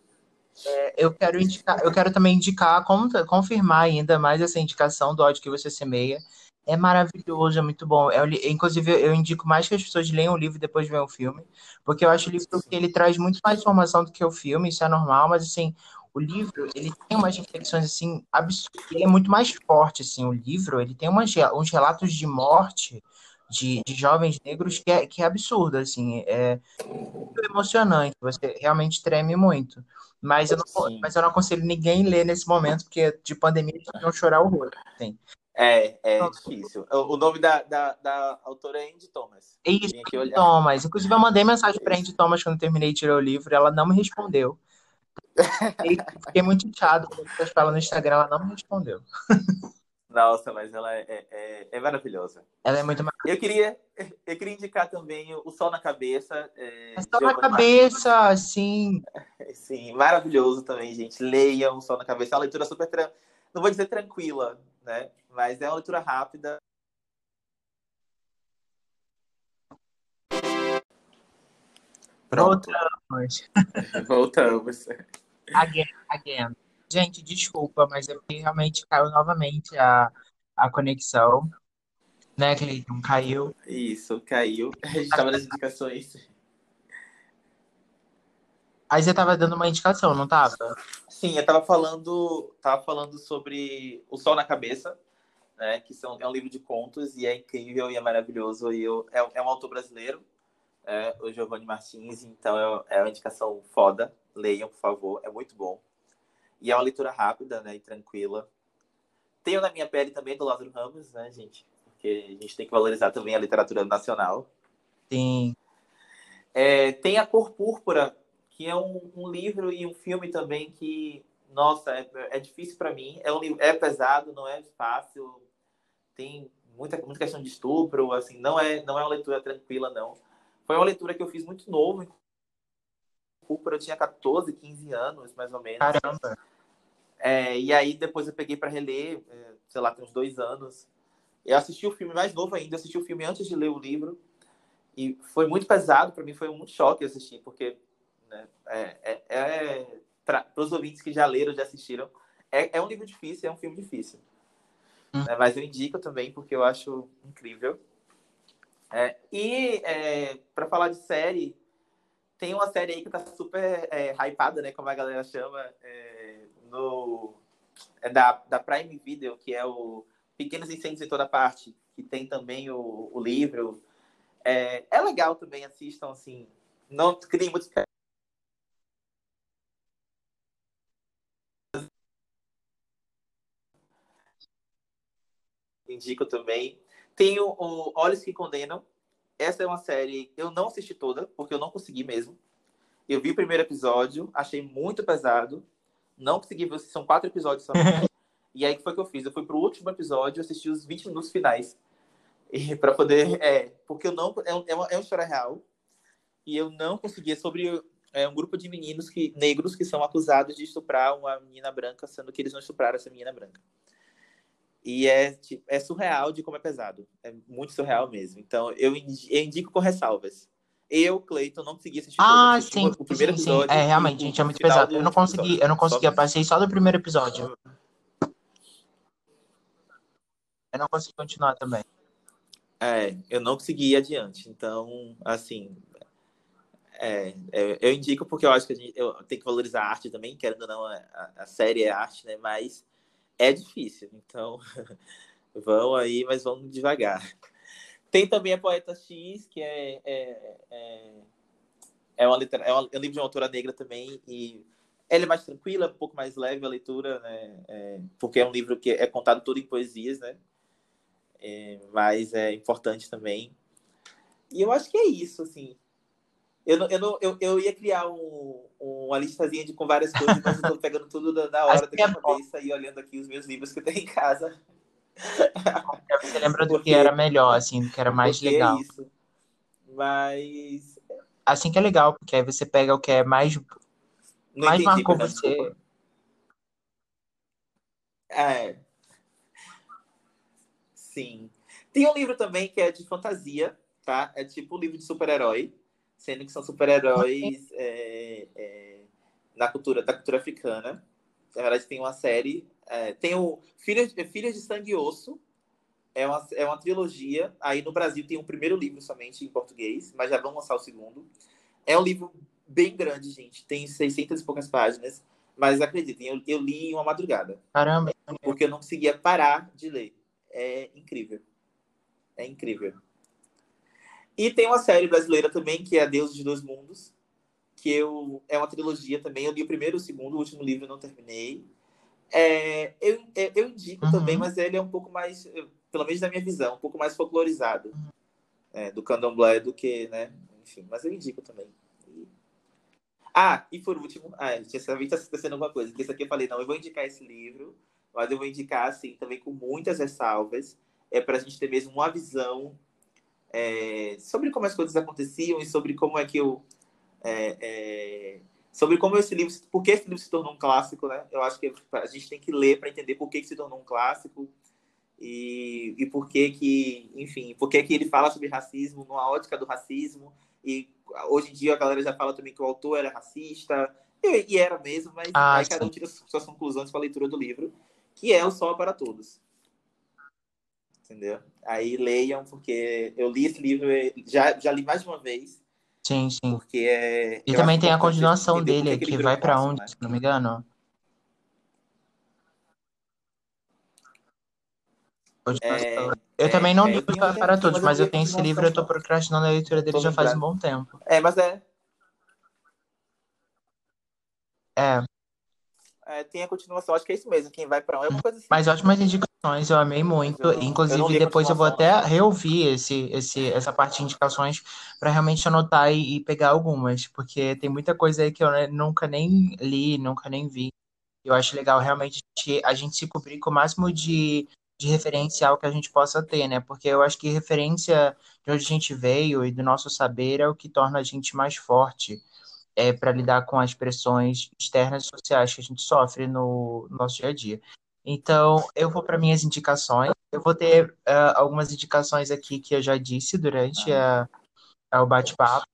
É, eu quero indicar, eu quero também indicar, confirmar ainda mais essa indicação do ódio que você semeia. É maravilhoso, é muito bom. Eu, inclusive, eu indico mais que as pessoas leiam o livro e depois vejam o filme, porque eu acho o livro que ele traz muito mais informação do que o filme, isso é normal, mas assim, o livro, ele tem umas reflexões assim absurdas, ele é muito mais forte assim, o livro, ele tem umas, uns relatos de morte de, de jovens negros que é, que é absurdo, assim, é muito emocionante, você realmente treme muito. Mas eu, não, mas eu não aconselho ninguém ler nesse momento, porque de pandemia eles vão chorar horror. Assim. É, é difícil. O nome da, da, da autora é Andy Thomas. É isso, Andy Thomas. Inclusive, eu mandei mensagem para Andy Thomas quando terminei de tirar o livro, ela não me respondeu. [LAUGHS] Fiquei, fiquei muito chateado quando eu ela no Instagram, ela não me respondeu. Nossa, mas ela é, é, é, maravilhosa. Ela é muito maravilhosa. Eu queria, eu queria indicar também o Sol na Cabeça. É, Sol na Cabeça, Martins. sim. [LAUGHS] Sim, maravilhoso também, gente. Leiam o Sol na Cabeça. É uma leitura super, não vou dizer tranquila, né? Mas é uma leitura rápida. Pronto. Voltamos. [LAUGHS] Voltamos. Again, again. Gente, desculpa, mas é porque realmente caiu novamente a, a conexão. Né, Cleiton? Caiu. Isso, caiu. [LAUGHS] A gente estava nas indicações. Aí você estava dando uma indicação, não estava? Sim, eu estava falando, tava falando sobre O Sol na Cabeça, né? Que são, é um livro de contos e é incrível e é maravilhoso. E eu, é, é um autor brasileiro, é, o Giovanni Martins, então é, é uma indicação foda. Leiam, por favor, é muito bom. E é uma leitura rápida, né, e tranquila. Tenho na minha pele também do Lázaro Ramos, né, gente? Porque a gente tem que valorizar também a literatura nacional. Sim. É, tem A Cor Púrpura, que é um, um, livro e um filme também que, nossa, é, é difícil para mim. É, um, é pesado, não é fácil. Tem muita, muita questão de estupro, assim, não é, não é uma leitura tranquila, não. Foi uma leitura que eu fiz muito novo. Eu tinha 14, 15 anos, mais ou menos. Caramba! É, e aí depois eu peguei para reler, é, sei lá, tem uns dois anos. Eu assisti o filme mais novo ainda, assisti o filme antes de ler o livro. E foi muito pesado para mim, foi um choque assistir, porque né, é, é, é para os ouvintes que já leram, já assistiram, é, é um livro difícil, é um filme difícil. Hum. Né, mas eu indico também, porque eu acho incrível. É, e é, para falar de série, tem uma série aí que tá super é, hypada, né? Como a galera chama, é, no, é da, da Prime Video, que é o Pequenos Incêndios em Toda Parte, que tem também o, o livro. É, é legal também, assistam, assim. Não criem muitos indico também. Tem o, o Olhos que Condenam, essa é uma série eu não assisti toda, porque eu não consegui mesmo. Eu vi o primeiro episódio, achei muito pesado. Não consegui ver, são quatro episódios só. [LAUGHS] e aí, o que foi que eu fiz? Eu fui pro último episódio, assisti os 20 minutos finais. [LAUGHS] para poder. É, porque eu não. É, um, é uma história real. E eu não conseguia sobre é, um grupo de meninos que, negros que são acusados de estuprar uma menina branca, sendo que eles não estupraram essa menina branca. E é, tipo, é surreal de como é pesado. É muito surreal mesmo. Então, eu, indico com ressalvas. Eu, Cleiton, não consegui assistir ah, sim, o primeiro sim, episódio. Sim. É, realmente, gente, é muito pesado. Eu não consegui, eu não consegui, eu passei só do primeiro episódio. Eu não consegui continuar também. É, eu não consegui ir adiante. Então, assim, é, é, eu indico porque eu acho que a gente, eu tenho que valorizar a arte também, querendo ou não, a, a série é arte, né? Mas é difícil. Então, [LAUGHS] vão aí, mas vão devagar. Tem também a Poeta X, que é, é, é, é, uma letra, é, uma, é um livro de uma autora negra também, e Ela é mais tranquila, um pouco mais leve a leitura, né? É, porque é um livro que é contado todo em poesias, né? É, mas é importante também. E eu acho que é isso, assim. Eu, não, eu, não, eu, eu ia criar um, uma listazinha de, com várias coisas, mas eu tô pegando tudo da, da [LAUGHS] hora da minha é cabeça e olhando aqui os meus livros que eu tenho em casa. Você lembra do porque, que era melhor, assim, do que era mais é legal. É isso. Mas. Assim que é legal, porque aí você pega o que é mais. Não mais entendi, marcou você. Desculpa. É. Sim. Tem um livro também que é de fantasia, tá? É tipo um livro de super-herói, sendo que são super-heróis é, é, na cultura, da cultura africana. Na verdade, tem uma série. É, tem o Filhos, Filhos de Sangue e Osso. É uma, é uma trilogia. Aí no Brasil tem o um primeiro livro somente em português, mas já vão lançar o segundo. É um livro bem grande, gente. Tem 600 e poucas páginas. Mas acreditem, eu, eu li em uma madrugada. Caramba! Porque eu não conseguia parar de ler. É incrível. É incrível. E tem uma série brasileira também, que é Deus de Dois Mundos, que eu, é uma trilogia também. Eu li o primeiro e o segundo, o último livro eu não terminei. É, eu, é, eu indico uhum. também, mas ele é um pouco mais, pelo menos na minha visão, um pouco mais folclorizado é, do candomblé do que, né? Enfim, mas eu indico também. Ah, e por último, ah, vez está acontecendo alguma coisa, porque isso aqui eu falei, não, eu vou indicar esse livro, mas eu vou indicar, assim, também com muitas ressalvas, é para a gente ter mesmo uma visão é, sobre como as coisas aconteciam e sobre como é que eu. É, é, sobre como esse livro. Por que esse livro se tornou um clássico, né? Eu acho que a gente tem que ler para entender por que, que se tornou um clássico e, e por que que, enfim, por que que ele fala sobre racismo, numa ótica do racismo. E hoje em dia a galera já fala também que o autor era racista, e, e era mesmo, mas ah, cada um tira suas conclusões com a leitura do livro, que é o Sol para Todos entendeu? Aí leiam, porque eu li esse livro, já, já li mais de uma vez. Sim, sim. Porque é. E também tem a continuação dele, que, vai para onde, né? se não me engano? É, eu também não é, li para todos, mas eu tenho esse livro e eu tô procrastinando a leitura dele já faz um bom tempo. É, mas é. É. É, tem a continuação, acho que é isso mesmo. Quem vai para um é uma coisa assim. Mas ótimas indicações, eu amei muito. Eu Inclusive, eu depois eu vou até reouvir esse, esse, essa parte de indicações para realmente anotar e, e, pegar algumas, porque tem muita coisa aí que eu nunca nem li, nunca nem vi. Eu acho legal realmente a gente se cobrir com o máximo de, de referencial que a gente possa ter, né? Porque eu acho que referência de onde a gente veio e do nosso saber é o que torna a gente mais forte é, para lidar com as pressões externas e sociais que a gente sofre no, no nosso dia a dia. Então, eu vou para minhas indicações. Eu vou ter uh, algumas indicações aqui que eu já disse durante a, a o bate-papo.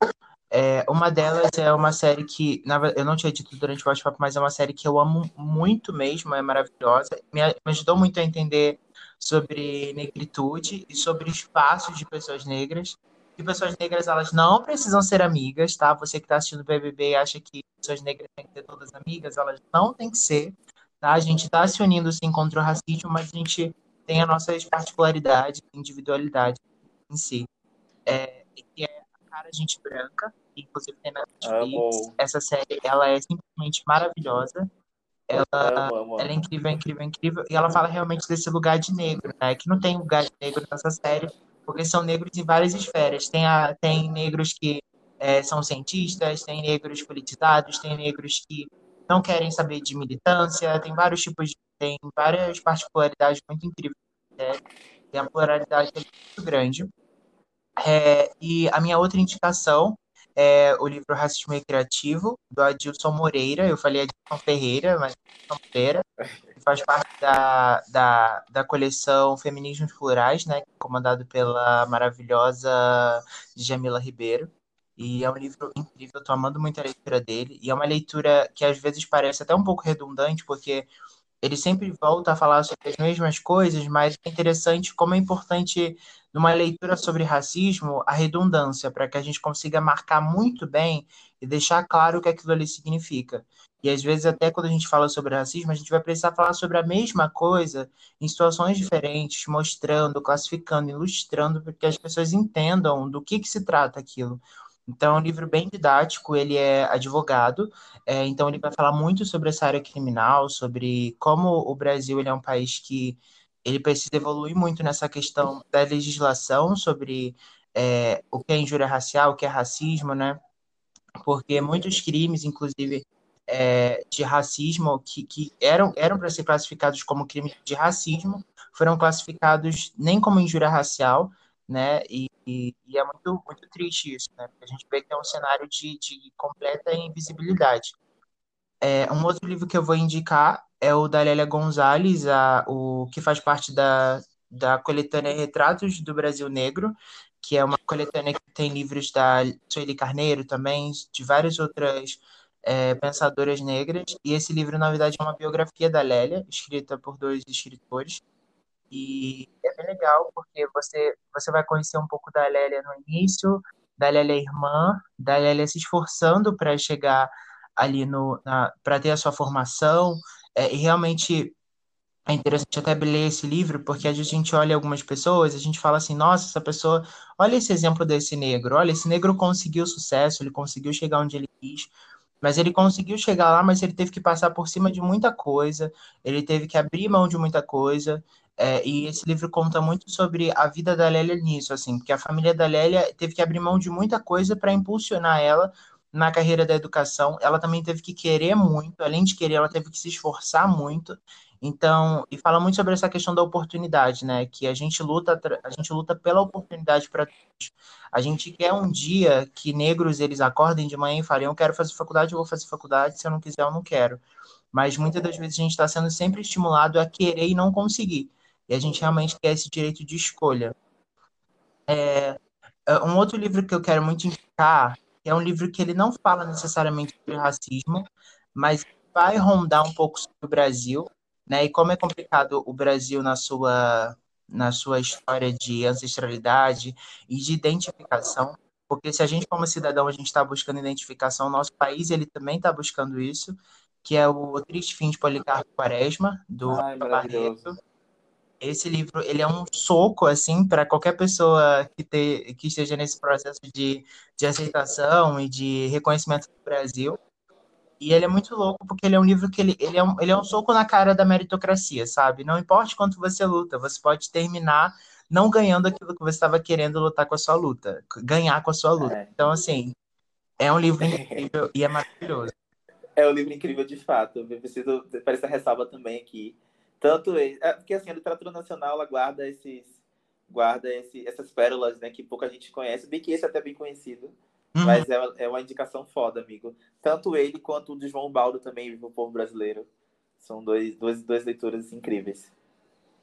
É, uma delas é uma série que, na, eu não tinha dito durante o bate-papo, mas é uma série que eu amo muito mesmo, é maravilhosa. Me, me ajudou muito a entender sobre negritude e sobre espaços de pessoas negras que pessoas negras elas não precisam ser amigas, tá? Você que está assistindo o BBB e acha que pessoas negras têm que ser todas amigas, elas não têm que ser, tá? A gente está se unindo sim contra o racismo, mas a gente tem as nossas particularidades, individualidade em si. É, que é a cara gente branca, que inclusive tem na Netflix. Essa série, ela é simplesmente maravilhosa. Ela, amo, amo. ela é incrível, incrível, incrível. E ela fala realmente desse lugar de negro, né? Que não tem lugar de negro nessa série, porque são negros em várias esferas. Tem, a, tem negros que é, são cientistas, tem negros politizados, tem negros que não querem saber de militância, tem vários tipos de. tem várias particularidades muito incríveis. Né? E a pluralidade é muito grande. É, e a minha outra indicação é o livro Racismo Recreativo, do Adilson Moreira. Eu falei Adilson Ferreira, mas Adilson Moreira [LAUGHS] faz parte da, da, da coleção Feminismos Plurais, né, comandado pela maravilhosa Jamila Ribeiro. E é um livro incrível, estou amando muito a leitura dele. E é uma leitura que às vezes parece até um pouco redundante, porque ele sempre volta a falar sobre as mesmas coisas, mas é interessante como é importante numa leitura sobre racismo a redundância, para que a gente consiga marcar muito bem e deixar claro o que aquilo ali significa. E às vezes, até quando a gente fala sobre racismo, a gente vai precisar falar sobre a mesma coisa em situações diferentes, mostrando, classificando, ilustrando, para que as pessoas entendam do que, que se trata aquilo. Então, é um livro bem didático, ele é advogado, é, então ele vai falar muito sobre essa área criminal, sobre como o Brasil ele é um país que ele precisa evoluir muito nessa questão da legislação sobre é, o que é injúria racial, o que é racismo, né? Porque muitos crimes, inclusive é, de racismo, que, que eram, eram para ser classificados como crime de racismo, foram classificados nem como injúria racial, né? E, e, e, é muito, muito triste isso, né? Porque a gente vê que é um cenário de, de completa invisibilidade. É, um outro livro que eu vou indicar é o da Lélia Gonzalez, a, o, que faz parte da, da coletânea Retratos do Brasil Negro, que é uma coletânea que tem livros da Sueli Carneiro também, de várias outras é, pensadoras negras. E esse livro, na verdade, é uma biografia da Lélia, escrita por dois escritores. E é bem legal, porque você, você vai conhecer um pouco da Lélia no início, da Lélia irmã, da Lélia se esforçando para chegar ali no para ter a sua formação. É, e realmente é interessante até ler esse livro, porque a gente olha algumas pessoas, a gente fala assim, nossa, essa pessoa, olha esse exemplo desse negro, olha, esse negro conseguiu sucesso, ele conseguiu chegar onde ele quis, mas ele conseguiu chegar lá, mas ele teve que passar por cima de muita coisa, ele teve que abrir mão de muita coisa, é, e esse livro conta muito sobre a vida da Lélia nisso, assim, porque a família da Lélia teve que abrir mão de muita coisa para impulsionar ela na carreira da educação. Ela também teve que querer muito, além de querer, ela teve que se esforçar muito. Então, e fala muito sobre essa questão da oportunidade, né? Que a gente luta, a gente luta pela oportunidade para todos. A gente quer um dia que negros eles acordem de manhã e falem: eu quero fazer faculdade, eu vou fazer faculdade. Se eu não quiser, eu não quero. Mas muitas das vezes a gente está sendo sempre estimulado a querer e não conseguir. E a gente realmente quer esse direito de escolha. É, é, um outro livro que eu quero muito indicar é um livro que ele não fala necessariamente sobre racismo, mas vai rondar um pouco sobre o Brasil, né? E como é complicado o Brasil na sua na sua história de ancestralidade e de identificação, porque se a gente como cidadão a gente está buscando identificação, nosso país ele também está buscando isso, que é o Triste Fim de Policarpo Quaresma do Ai, Barreto esse livro ele é um soco assim para qualquer pessoa que, te, que esteja nesse processo de, de aceitação e de reconhecimento do Brasil. E ele é muito louco porque ele é um livro que ele, ele, é, um, ele é um soco na cara da meritocracia, sabe? Não importa quanto você luta, você pode terminar não ganhando aquilo que você estava querendo lutar com a sua luta, ganhar com a sua luta. É. Então, assim, é um livro incrível [LAUGHS] e é maravilhoso. É um livro incrível de fato. Eu preciso para essa ressalva também aqui tanto é, porque assim a literatura nacional ela guarda esses guarda esse, essas pérolas né que pouca gente conhece bem que esse é até bem conhecido uhum. mas é, é uma indicação foda amigo tanto ele quanto o de João Baldo também o povo brasileiro são dois duas, duas leituras incríveis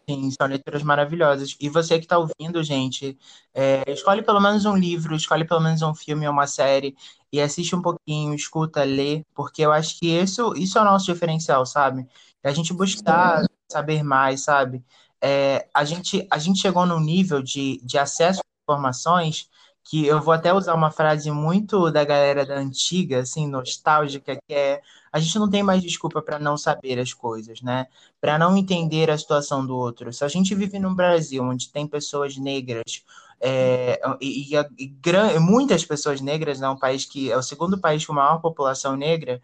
Sim, são leituras maravilhosas. E você que está ouvindo, gente, é, escolhe pelo menos um livro, escolhe pelo menos um filme ou uma série e assiste um pouquinho, escuta, lê, porque eu acho que isso, isso é o nosso diferencial, sabe? É a gente buscar saber mais, sabe? É, a, gente, a gente chegou num nível de, de acesso a informações que eu vou até usar uma frase muito da galera da antiga, assim, nostálgica, que é a gente não tem mais desculpa para não saber as coisas, né? Para não entender a situação do outro. Se a gente vive num Brasil onde tem pessoas negras é, e, e, e, muitas pessoas negras, é um país que é o segundo país com maior população negra,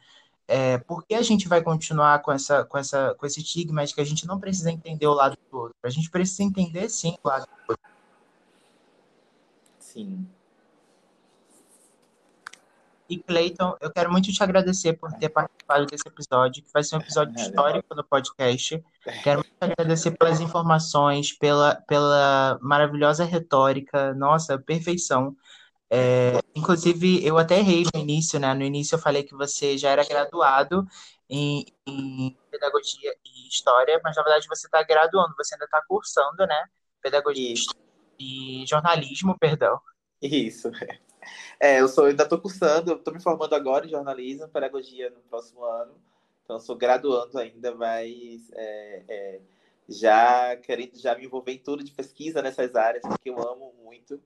é, por que a gente vai continuar com, essa, com, essa, com esse estigma de que a gente não precisa entender o lado do outro? A gente precisa entender, sim, o lado do outro. Sim. E, Cleiton, eu quero muito te agradecer por ter participado desse episódio, que vai ser um episódio histórico no podcast. Quero muito te agradecer pelas informações, pela, pela maravilhosa retórica. Nossa, perfeição. É, inclusive, eu até errei no início, né? No início eu falei que você já era graduado em, em pedagogia e história, mas na verdade você está graduando, você ainda está cursando, né? Pedagogia e jornalismo, perdão. Isso. É, eu sou, ainda estou cursando, estou me formando agora em jornalismo, pedagogia no próximo ano. Então, sou graduando ainda, mas é, é, já querendo já me envolver em tudo de pesquisa nessas áreas, porque eu amo muito.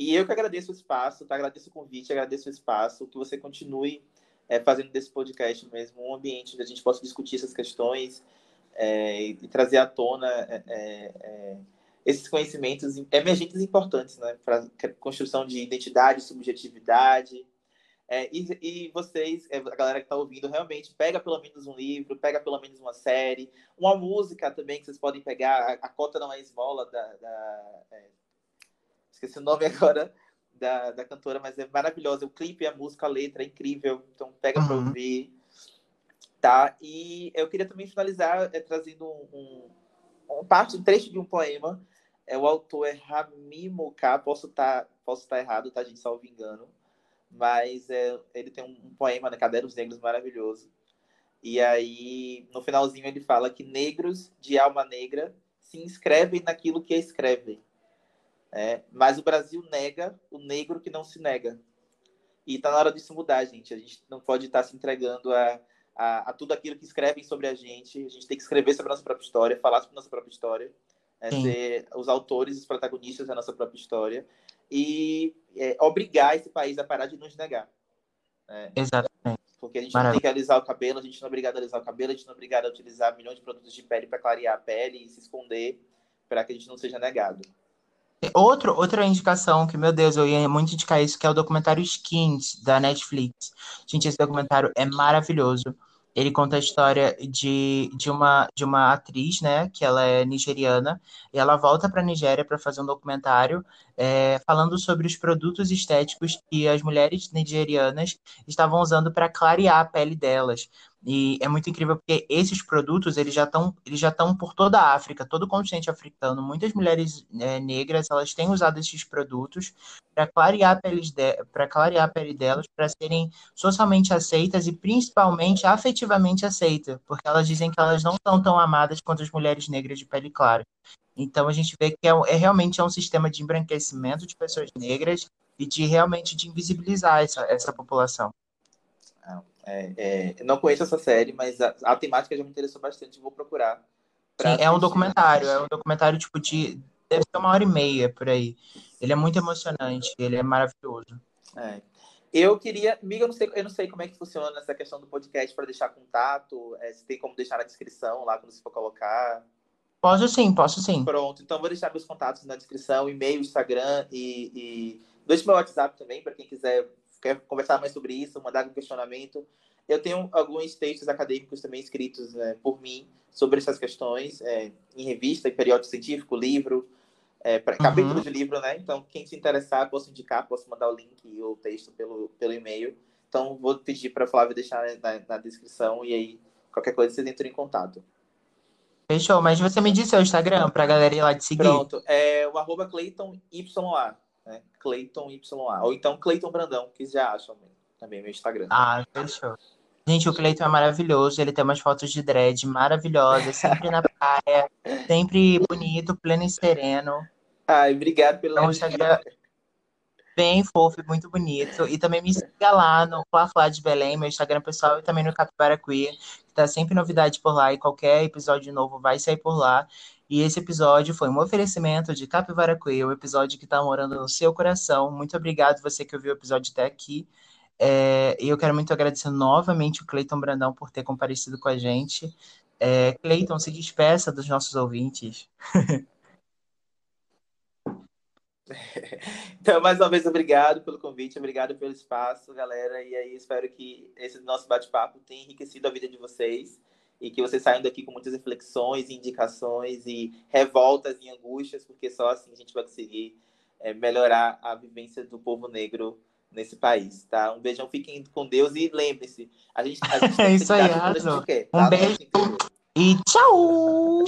E eu que agradeço o espaço, tá? agradeço o convite, agradeço o espaço, que você continue é, fazendo desse podcast mesmo um ambiente onde a gente possa discutir essas questões é, e trazer à tona é, é, é esses conhecimentos emergentes importantes, né, para construção de identidade, subjetividade. É, e, e, vocês, é, a galera que está ouvindo, realmente pega pelo menos um livro, pega pelo menos uma série, uma música também que vocês podem pegar. A, a cota não é esmola da, da é, esqueci o nome [LAUGHS] agora da, da cantora, mas é maravilhosa. O clipe, a música, a letra é incrível. Então pega uhum. para ouvir, tá? E eu queria também finalizar é, trazendo um, um, um parte, um trecho de um poema é, o autor é Rami Moká, posso estar tá, posso tá errado, tá, gente, salvo engano. Mas é, ele tem um, um poema, né, Cadernos Negros, maravilhoso. E aí, no finalzinho, ele fala que negros de alma negra se inscrevem naquilo que escrevem. É, mas o Brasil nega o negro que não se nega. E está na hora disso mudar, gente. A gente não pode estar tá se entregando a, a, a, tudo aquilo que escrevem sobre a gente. A gente tem que escrever sobre a nossa própria história, falar sobre a nossa própria história é ser os autores, os protagonistas da nossa própria história e é, obrigar esse país a parar de nos negar. Né? Exatamente. Porque a gente Maravilha. não tem que alisar o cabelo, a gente não é obrigado a alisar o cabelo, a gente não é obrigado a utilizar milhões de produtos de pele para clarear a pele e se esconder para que a gente não seja negado. Outro, outra indicação que, meu Deus, eu ia muito indicar isso, que é o documentário Skins, da Netflix. Gente, esse documentário é maravilhoso. Ele conta a história de, de, uma, de uma atriz, né, que ela é nigeriana, e ela volta para a Nigéria para fazer um documentário é, falando sobre os produtos estéticos que as mulheres nigerianas estavam usando para clarear a pele delas. E é muito incrível porque esses produtos eles já estão eles já estão por toda a África, todo o continente africano. Muitas mulheres é, negras elas têm usado esses produtos para clarear a pele para clarear a pele delas, para serem socialmente aceitas e principalmente afetivamente aceitas, porque elas dizem que elas não são tão amadas quanto as mulheres negras de pele clara. Então a gente vê que é, é realmente é um sistema de embranquecimento de pessoas negras e de realmente de invisibilizar essa, essa população. É, é, não conheço essa série, mas a, a, temática já me interessou bastante. Vou procurar. Sim, é um documentário. É um documentário tipo de. Deve ser uma hora e meia por aí. Ele é muito emocionante. Ele é maravilhoso. É. Eu queria, amiga, eu não sei, eu não sei como é que funciona essa questão do podcast para deixar contato, é, se tem como deixar na descrição lá quando você for colocar. Posso sim, posso sim. Pronto, então vou deixar meus contatos na descrição, e-mail, Instagram e, e deixe meu WhatsApp também para quem quiser quer conversar mais sobre isso, mandar um questionamento. Eu tenho alguns textos acadêmicos também escritos é, por mim sobre essas questões, é, em revista, em periódico científico, livro, é, pra, uhum. capítulo de livro, né? Então, quem se interessar, posso indicar, posso mandar o link e o texto pelo, pelo e-mail. Então, vou pedir para a Flávia deixar na, na, descrição e aí, qualquer coisa, vocês entram em contato. Fechou, mas você me disse o Instagram para a galera ir lá te seguir. Pronto, é o arroba ClaytonYA né? Clayton YA. Ou então Clayton Brandão, que já acham também meu Instagram. Ah, fechou. Gente, o Cleiton é maravilhoso, ele tem umas fotos de dread maravilhosas, sempre na praia, [LAUGHS] sempre bonito, pleno e sereno. Ai, obrigado pelo então, Instagram bem fofo e muito bonito. E também me siga lá no Flá de Belém, meu Instagram pessoal, e também no Capivara Queer, que tá sempre novidade por lá, e qualquer episódio novo vai sair por lá. E esse episódio foi um oferecimento de Capivara Queer, o episódio que está morando no seu coração. Muito obrigado você que ouviu o episódio até aqui. É, eu quero muito agradecer novamente o Cleiton Brandão por ter comparecido com a gente. É, Cleiton, se despeça dos nossos ouvintes. [LAUGHS] Então, mais uma vez, obrigado pelo convite, obrigado pelo espaço, galera. E aí, espero que esse nosso bate-papo tenha enriquecido a vida de vocês e que vocês saiam daqui com muitas reflexões, indicações e revoltas e angústias, porque só assim a gente vai conseguir é, melhorar a vivência do povo negro nesse país, tá? Um beijão, fiquem com Deus e lembrem-se, a gente, a gente tem [LAUGHS] é isso aí, quer, tá? Um beijo e tchau!